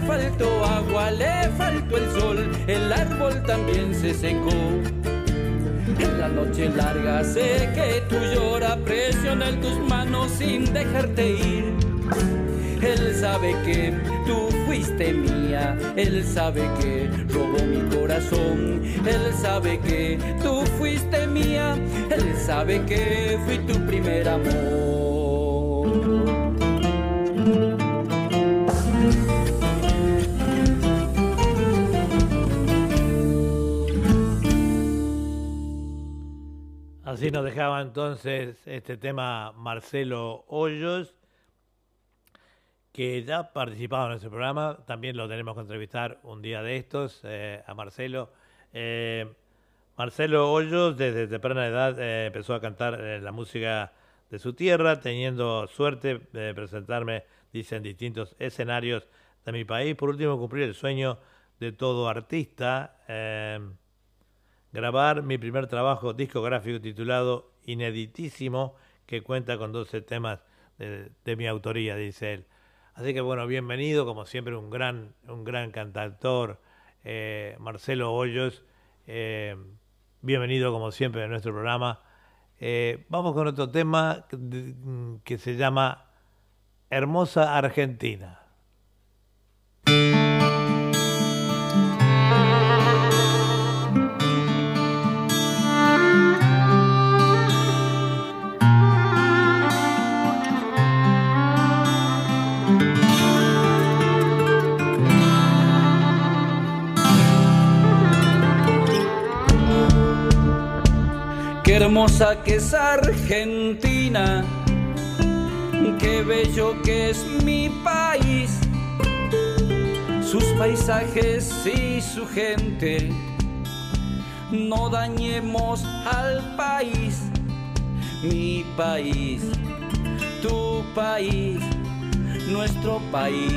Le faltó agua, le faltó el sol, el árbol también se secó. En la noche larga sé que tú lloras, presiona en tus manos sin dejarte ir. Él sabe que tú fuiste mía, él sabe que robó mi corazón, él sabe que tú fuiste mía, él sabe que fui tu primer amor. Así nos dejaba entonces este tema Marcelo Hoyos, que ya ha participado en nuestro programa. También lo tenemos que entrevistar un día de estos eh, a Marcelo. Eh, Marcelo Hoyos, desde temprana edad, eh, empezó a cantar la música de su tierra, teniendo suerte de presentarme, dice, en distintos escenarios de mi país. Por último, cumplir el sueño de todo artista. Grabar mi primer trabajo discográfico titulado Ineditísimo, que cuenta con 12 temas de, mi autoría, dice él. Así que bueno, bienvenido, como siempre, un gran, un gran cantautor, eh, Marcelo Hoyos. eh, bienvenido, como siempre, a nuestro programa. Eh, vamos con otro tema que se llama Hermosa Argentina. Hermosa que es Argentina, qué bello que es mi país, sus paisajes y su gente. No dañemos al país, mi país, tu país, nuestro país.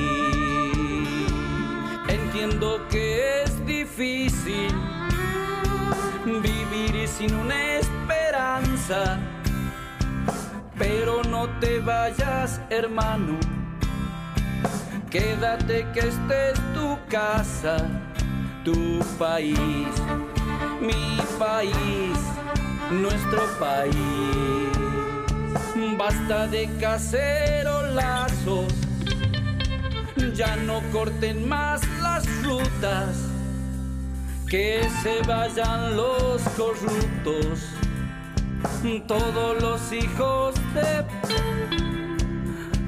Entiendo que es difícil vivir sin una esperanza. Pero no te vayas, hermano. Quédate que esta es tu casa, tu país, mi país, nuestro país. Basta de cacerolazos, ya no corten más las rutas que se vayan los corruptos, todos los hijos de,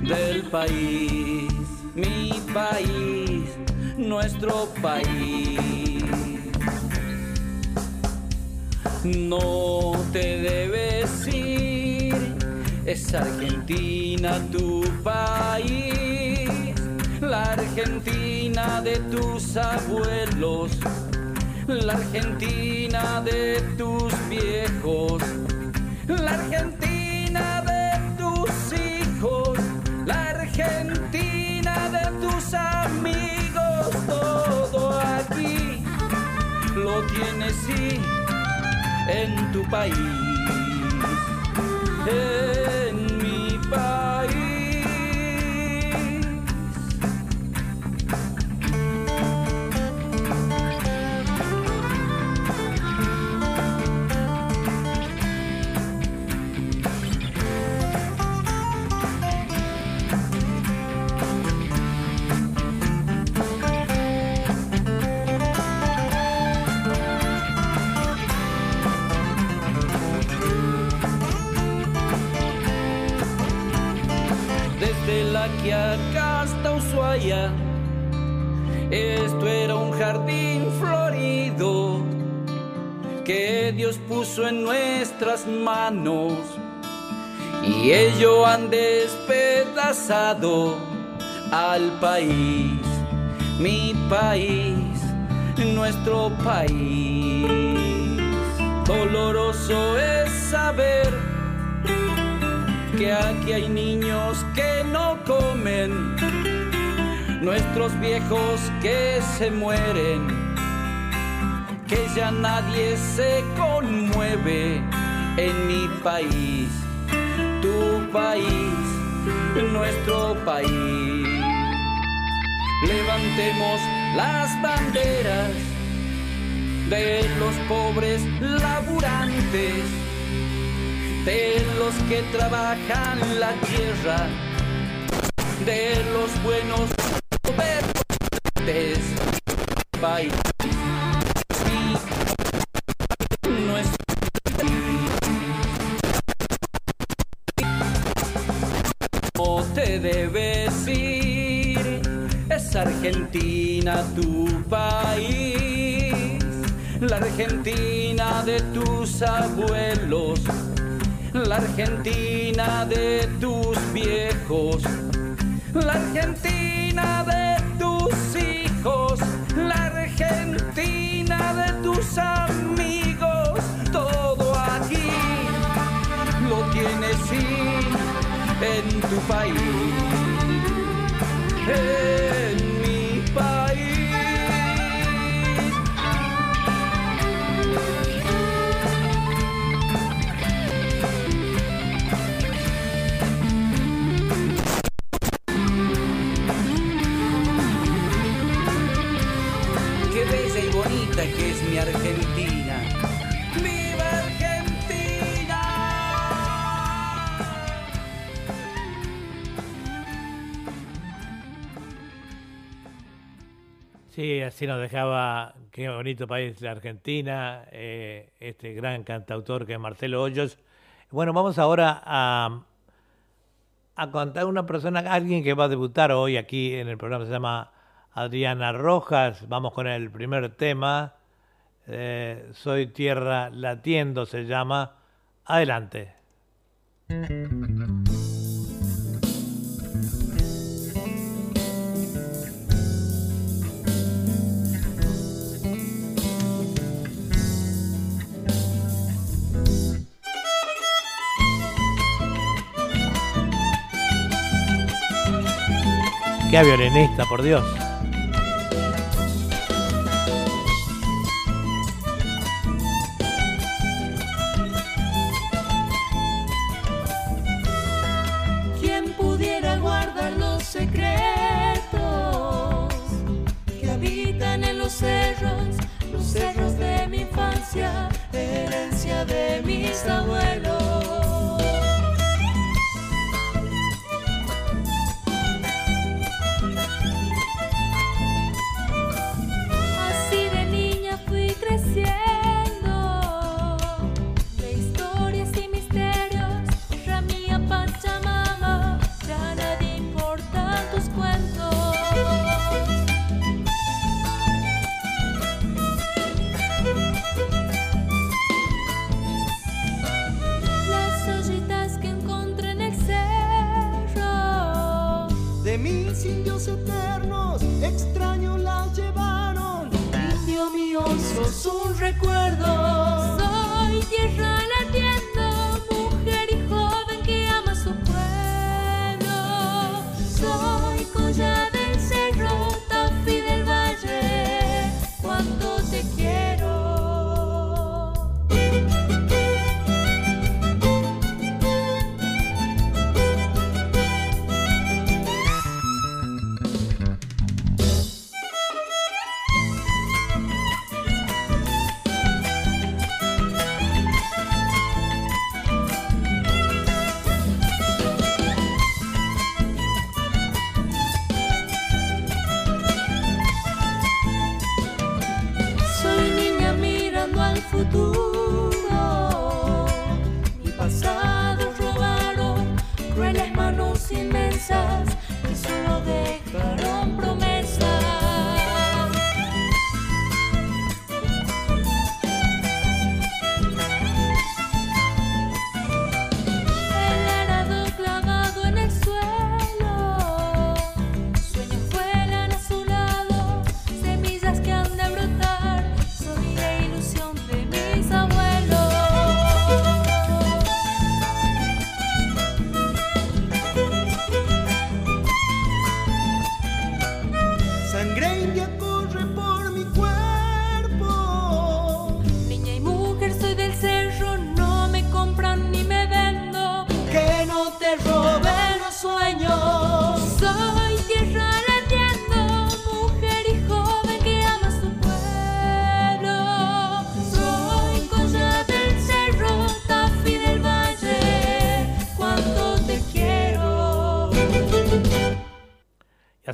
del país, mi país, nuestro país. No te debes ir, es Argentina tu país, la Argentina de tus abuelos la Argentina de tus viejos, la Argentina de tus hijos, la Argentina de tus amigos, todo aquí lo tienes sí en tu país, en Hasta Ushuaia. Esto era un jardín florido que Dios puso en nuestras manos y ello han despedazado al país, mi país, nuestro país. Doloroso es saber que aquí hay niños que no comen, nuestros viejos que se mueren, que ya nadie se conmueve en mi país, tu país, nuestro país. Levantemos las banderas de los pobres laburantes, de los que trabajan la tierra, de los buenos nuestro No te debes ir, es Argentina tu país, la Argentina de tus abuelos, la Argentina de tus viejos, la Argentina de tus hijos, la Argentina de tus amigos, todo aquí lo tienes en tu país, en Argentina. ¡Viva Argentina! Sí, así nos dejaba, qué bonito país la Argentina, eh, este gran cantautor que es Marcelo Hoyos. Bueno, vamos ahora a, a contar una persona, alguien que va a debutar hoy aquí en el programa, se llama Adriana Rojas. Vamos con el primer tema, eh, Soy Tierra Latiendo se llama. Adelante. Qué violinista, por Dios.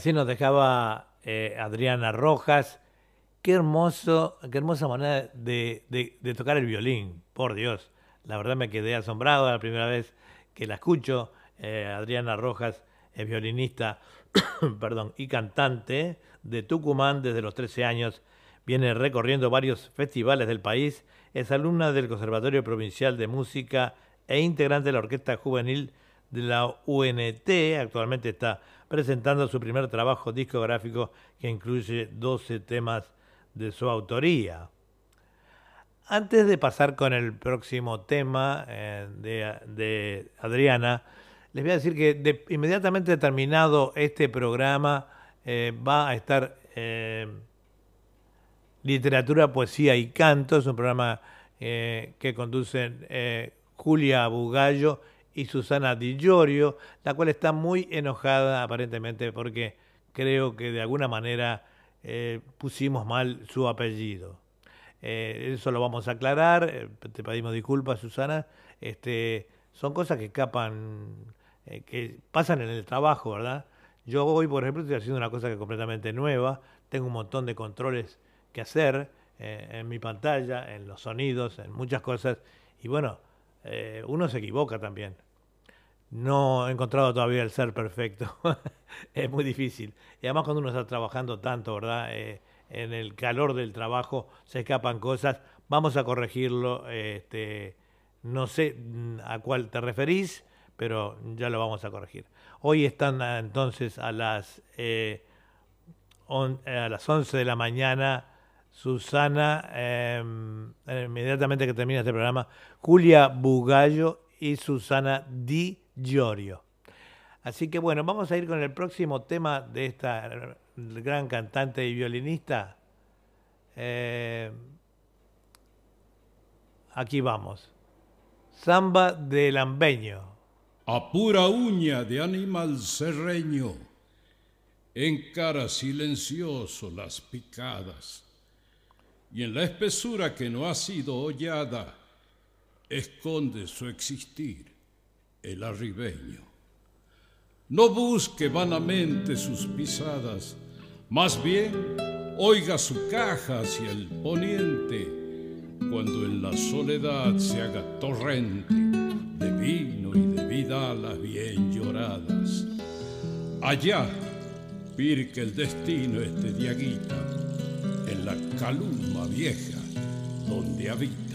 Así nos dejaba eh, Adriana Rojas. Qué hermoso, qué hermosa manera de, tocar el violín, por Dios. La verdad me quedé asombrado la primera vez que la escucho. Eh, Adriana Rojas es violinista perdón, y cantante de Tucumán desde los 13 años. Viene recorriendo varios festivales del país. Es alumna del Conservatorio Provincial de Música e integrante de la Orquesta Juvenil de la UNT. Actualmente está presentando su primer trabajo discográfico que incluye 12 temas de su autoría. Antes de pasar con el próximo tema eh, de, Adriana, les voy a decir que inmediatamente terminado este programa eh, va a estar eh, Literatura, Poesía y Canto. Es un programa que conducen Julia Bugallo y Susana Di Llorio, la cual está muy enojada aparentemente porque creo que de alguna manera eh, pusimos mal su apellido. Eh, eso lo vamos a aclarar. eh, te pedimos disculpas, Susana. Este, son cosas que escapan, que pasan en el trabajo, ¿verdad? Yo hoy, por ejemplo, estoy haciendo una cosa que es completamente nueva. Tengo un montón de controles que hacer en mi pantalla, en los sonidos, en muchas cosas. Y bueno, eh, uno se equivoca también. No he encontrado todavía el ser perfecto. es muy difícil. Y además cuando uno está trabajando tanto, ¿verdad? Eh, en el calor del trabajo se escapan cosas. Vamos a corregirlo. Este, no sé mm, a cuál te referís, pero ya lo vamos a corregir. Hoy están ah, entonces a las, eh, a las 11 de la mañana. Susana, eh, inmediatamente que termine este programa, Julia Bugallo y Susana Di Llorio. Así que bueno, vamos a ir con el próximo tema de esta gran cantante y violinista. Eh, aquí vamos. Samba del Ambeño. A pura uña de animal serreño, encara silencioso las picadas, y en la espesura que no ha sido hollada, esconde su existir el arribeño. No busque vanamente sus pisadas, más bien oiga su caja hacia el poniente, cuando en la soledad se haga torrente de vino y de vidalas bien lloradas. Allá pirque el destino este diaguita, la caluma vieja donde habita.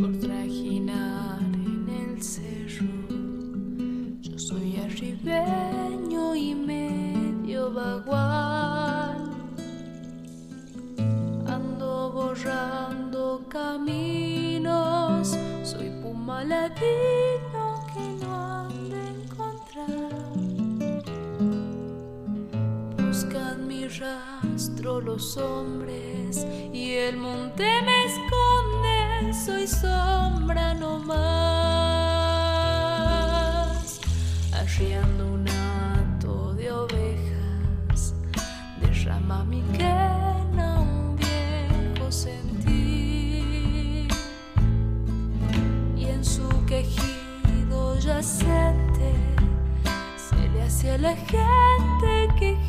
por trajinar en el cerro. Yo soy arribeño y medio bagual. Ando borrando caminos, soy puma los hombres y el monte me esconde, soy sombra no más. Arriando un hato de ovejas, derrama mi quena un viejo sentir y en su quejido yacente se le hace a la gente que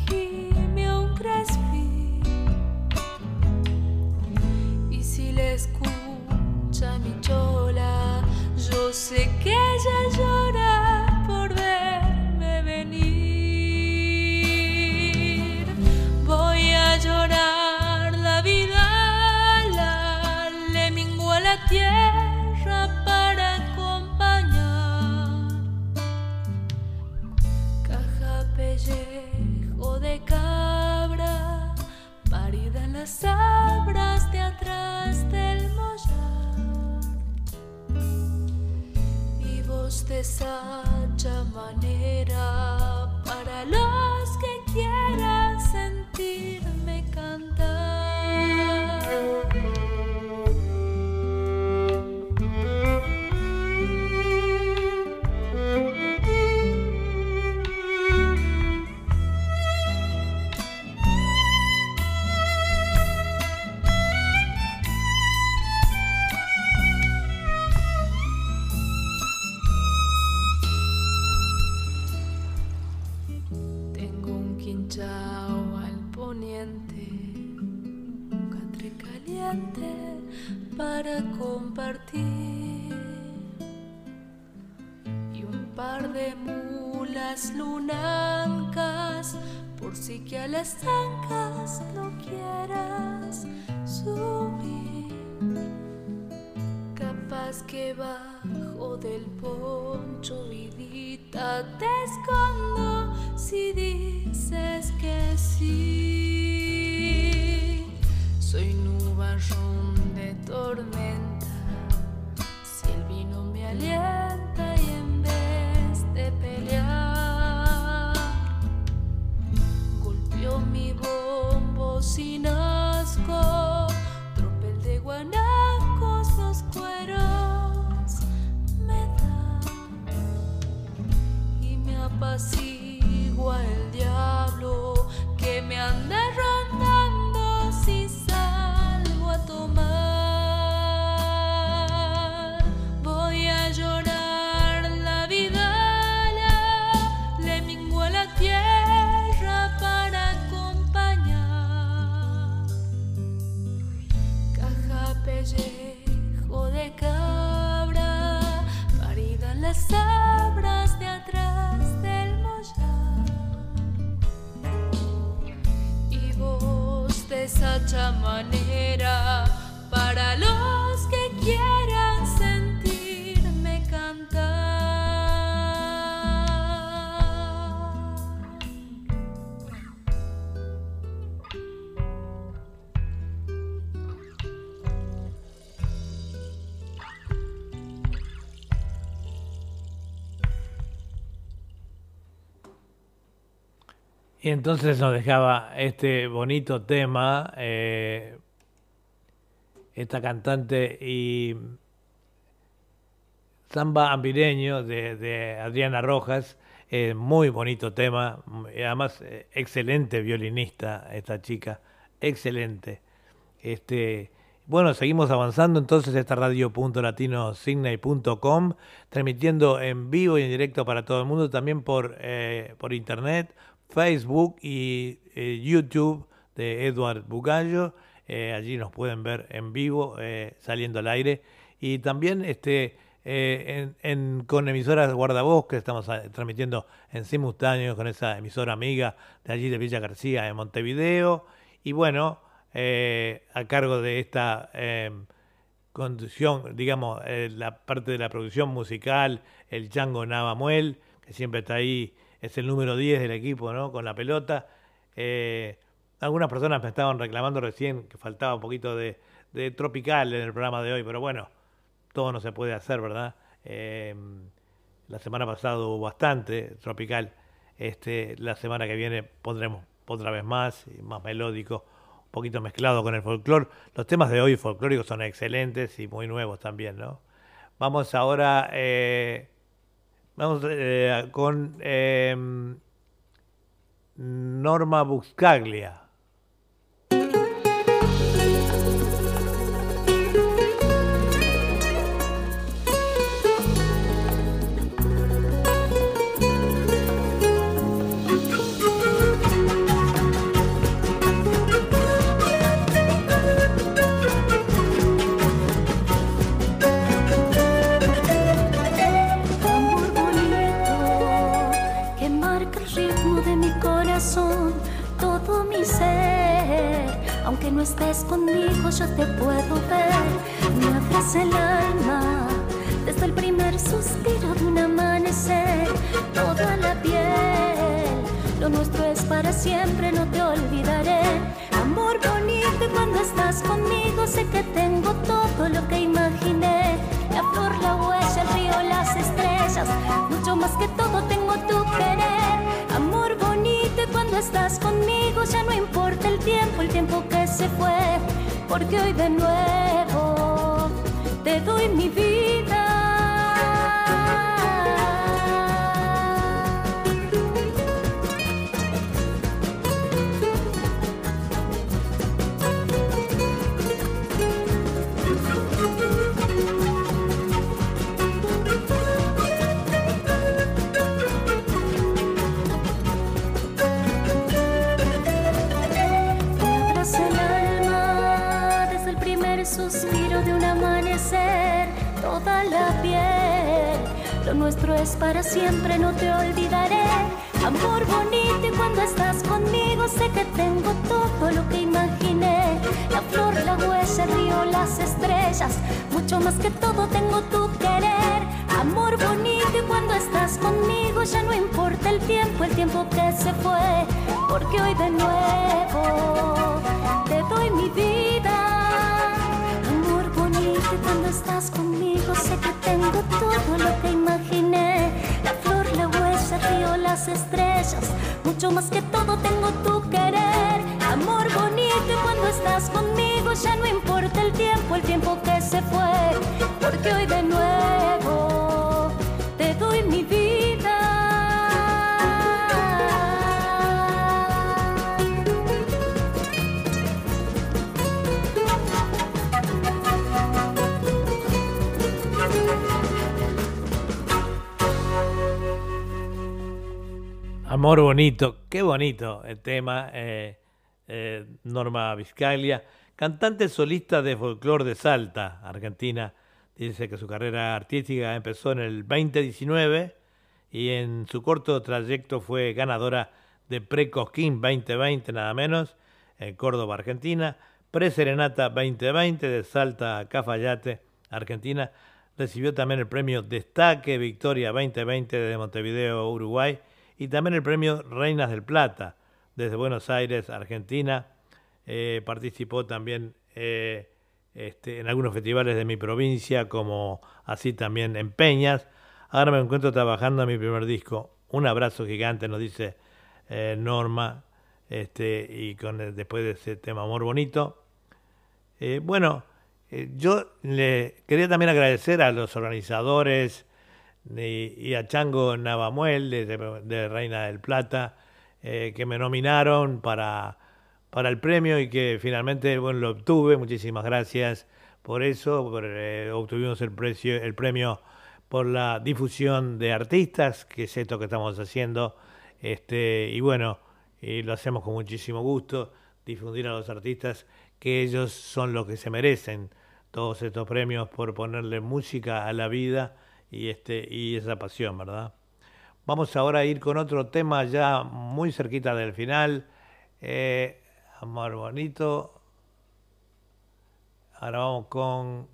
manera para los Y entonces nos dejaba este bonito tema, eh, esta cantante y samba ambireño de, Adriana Rojas, eh, muy bonito tema, y además eh, excelente violinista esta chica, excelente. Este, bueno, seguimos avanzando entonces esta radio.latinosigna.com, transmitiendo en vivo y en directo para todo el mundo, también por, por internet, Facebook y eh, YouTube de Edward Bugallo. Eh, allí nos pueden ver en vivo, eh, saliendo al aire. Y también este, en, con emisoras guardabosques, estamos ah, transmitiendo en simultáneo con esa emisora amiga de allí de Villa García en Montevideo. Y bueno, a cargo de esta eh, conducción, digamos, la parte de la producción musical, el Chango Navamuel, que siempre está ahí, es el número 10 del equipo, ¿no? Con la pelota. Eh, algunas personas me estaban reclamando recién que faltaba un poquito de, tropical en el programa de hoy, pero bueno, todo no se puede hacer, ¿verdad? Eh, la semana pasada hubo bastante tropical. Este, la semana que viene pondremos otra vez más, más melódico, un poquito mezclado con el folclore. Los temas de hoy folclóricos son excelentes y muy nuevos también, ¿no? Vamos ahora eh, vamos eh, con eh, Norma Buscaglia. Conmigo, yo te puedo ver. Me abraza el alma desde el primer suspiro de un amanecer, toda la piel. Lo nuestro es para siempre, no te olvidaré. Amor bonito, y cuando estás conmigo, sé que tengo todo lo que imaginé. La flor, la huella, el río, las estrellas. Mucho más que todo estás conmigo, ya no importa el tiempo, el tiempo que se fue. Porque hoy de nuevo te doy mi vida. Nuestro es para siempre, no te olvidaré. Amor bonito y cuando estás conmigo sé que tengo todo lo que imaginé. La flor, la huella, el río, las estrellas. Mucho más que todo tengo tu querer. Amor bonito y cuando estás conmigo ya no importa el tiempo, el tiempo que se fue. Porque hoy de nuevo te doy mi vida. Y cuando estás conmigo sé que tengo todo lo que imaginé. La flor, la huella, el río, las estrellas. Mucho más que todo tengo tu querer. Amor bonito y cuando estás conmigo ya no importa el tiempo, el tiempo que se fue. Porque hoy de nuevo Amor bonito, qué bonito el tema. eh, eh, Norma Vizcaglia, cantante solista de folclore de Salta, Argentina. Dice que su carrera artística empezó en el 2019 y en su corto trayecto fue ganadora de Pre-Cosquín 2020, nada menos, en Córdoba, Argentina. Pre-Serenata 2020 de Salta, Cafayate, Argentina. Recibió también el premio Destaque Victoria 2020 de Montevideo, Uruguay. Y también el premio Reinas del Plata desde Buenos Aires, Argentina. Eh, participó también eh, este, en algunos festivales de mi provincia, como así también en Peñas. Ahora me encuentro trabajando en mi primer disco. Un abrazo gigante, nos dice eh, Norma, este, y con después de ese tema Amor Bonito. Bueno, yo le quería también agradecer a los organizadores y, a Chango Navamuel de, Reina del Plata, eh, que me nominaron para, para el premio y que finalmente bueno, lo obtuve. Muchísimas gracias por eso. eh, obtuvimos el, precio, el premio por la difusión de artistas, que es esto que estamos haciendo. Este, y bueno, y lo hacemos con muchísimo gusto, difundir a los artistas que ellos son los que se merecen todos estos premios por ponerle música a la vida y este y esa pasión, ¿verdad? Vamos ahora a ir con otro tema ya muy cerquita del final. Eh, Amor bonito. Ahora vamos con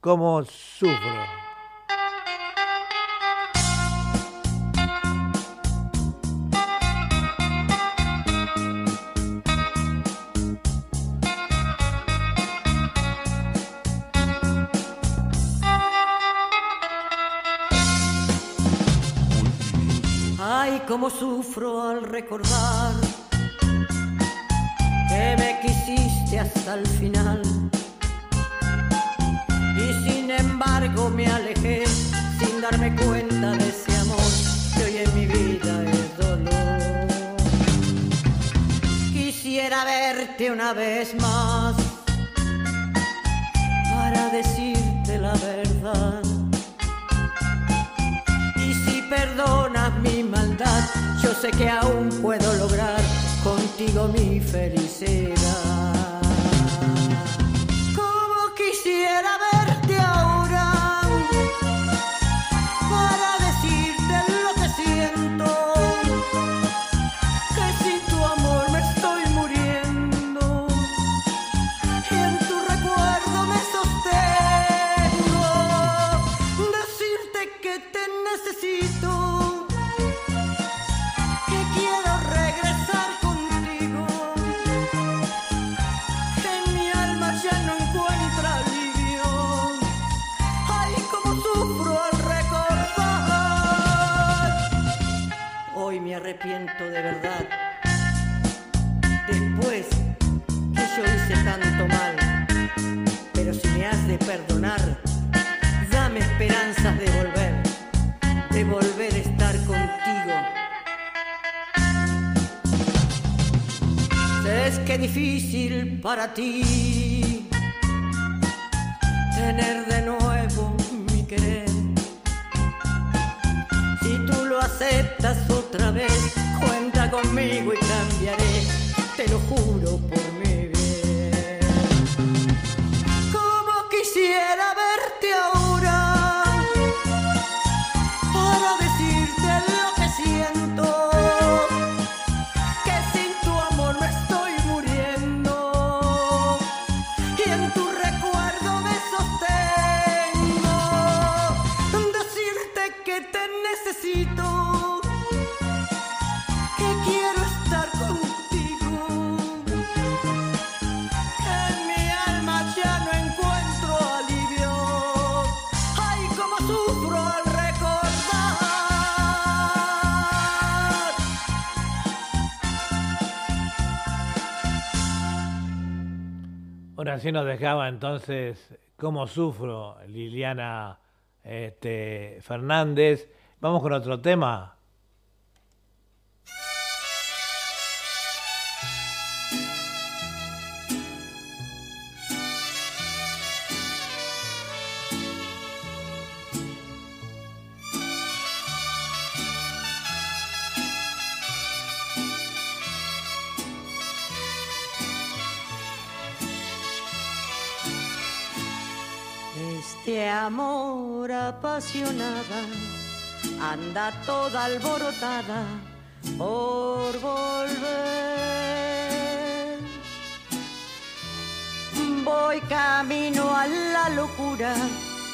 ¿Cómo sufro? Cómo sufro al recordar que me quisiste hasta el final. Y sin embargo me alejé sin darme cuenta de ese amor que hoy en mi vida es dolor. Quisiera verte una vez más para decirte la verdad. Perdonas mi maldad, yo sé que aún puedo lograr contigo mi felicidad. Como quisiera verte arrepiento de verdad. Después que yo hice tanto mal, pero si me has de perdonar, dame esperanzas de volver, de volver a estar contigo. Es que difícil para ti tener de nuevo otra vez, cuenta conmigo y Bueno, así nos dejaba entonces cómo sufro Liliana este, Fernández. Vamos con otro tema. Este amor apasionada anda toda alborotada por volver. Voy camino a la locura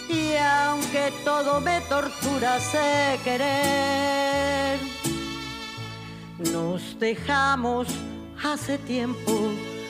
y aunque todo me tortura sé querer. Nos dejamos hace tiempo,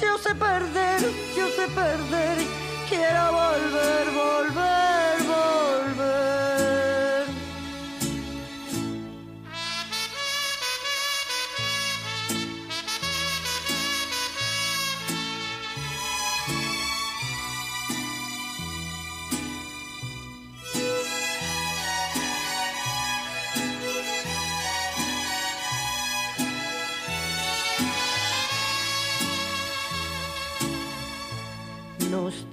yo sé perder, yo sé perder, quiero volver, volver.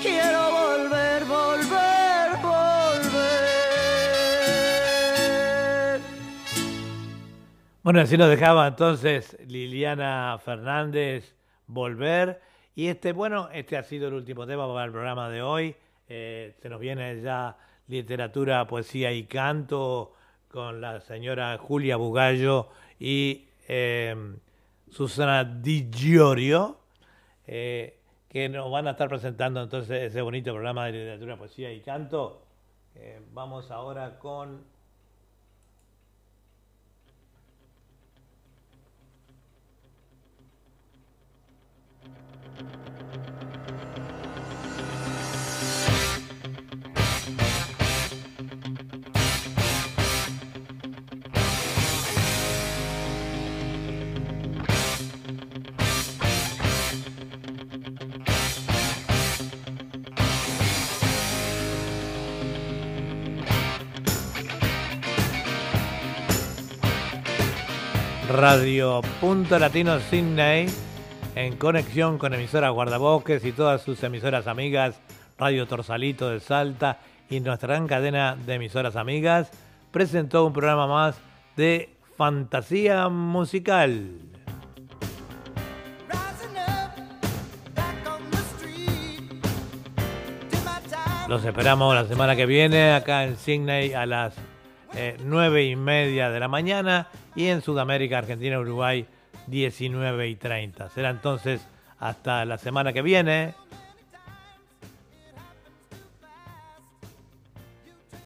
Quiero volver, volver, volver. Bueno, así nos dejaba entonces Liliana Fernández volver. Y este, bueno, este ha sido el último tema para el programa de hoy. Eh, se nos viene ya literatura, poesía y canto con la señora Julia Bugallo y eh, Susana Di Giorgio, eh, que nos van a estar presentando entonces ese bonito programa de literatura, poesía y canto. Eh, vamos ahora con Radio Punto Latino Sydney en conexión con emisora Guardabosques y todas sus emisoras amigas, Radio Torsalito de Salta y nuestra gran cadena de emisoras amigas, presentó un programa más de fantasía musical. Los esperamos la semana que viene acá en Sydney a las 9 y media de la mañana y en Sudamérica, Argentina, Uruguay, 19 y 30. Será entonces hasta la semana que viene.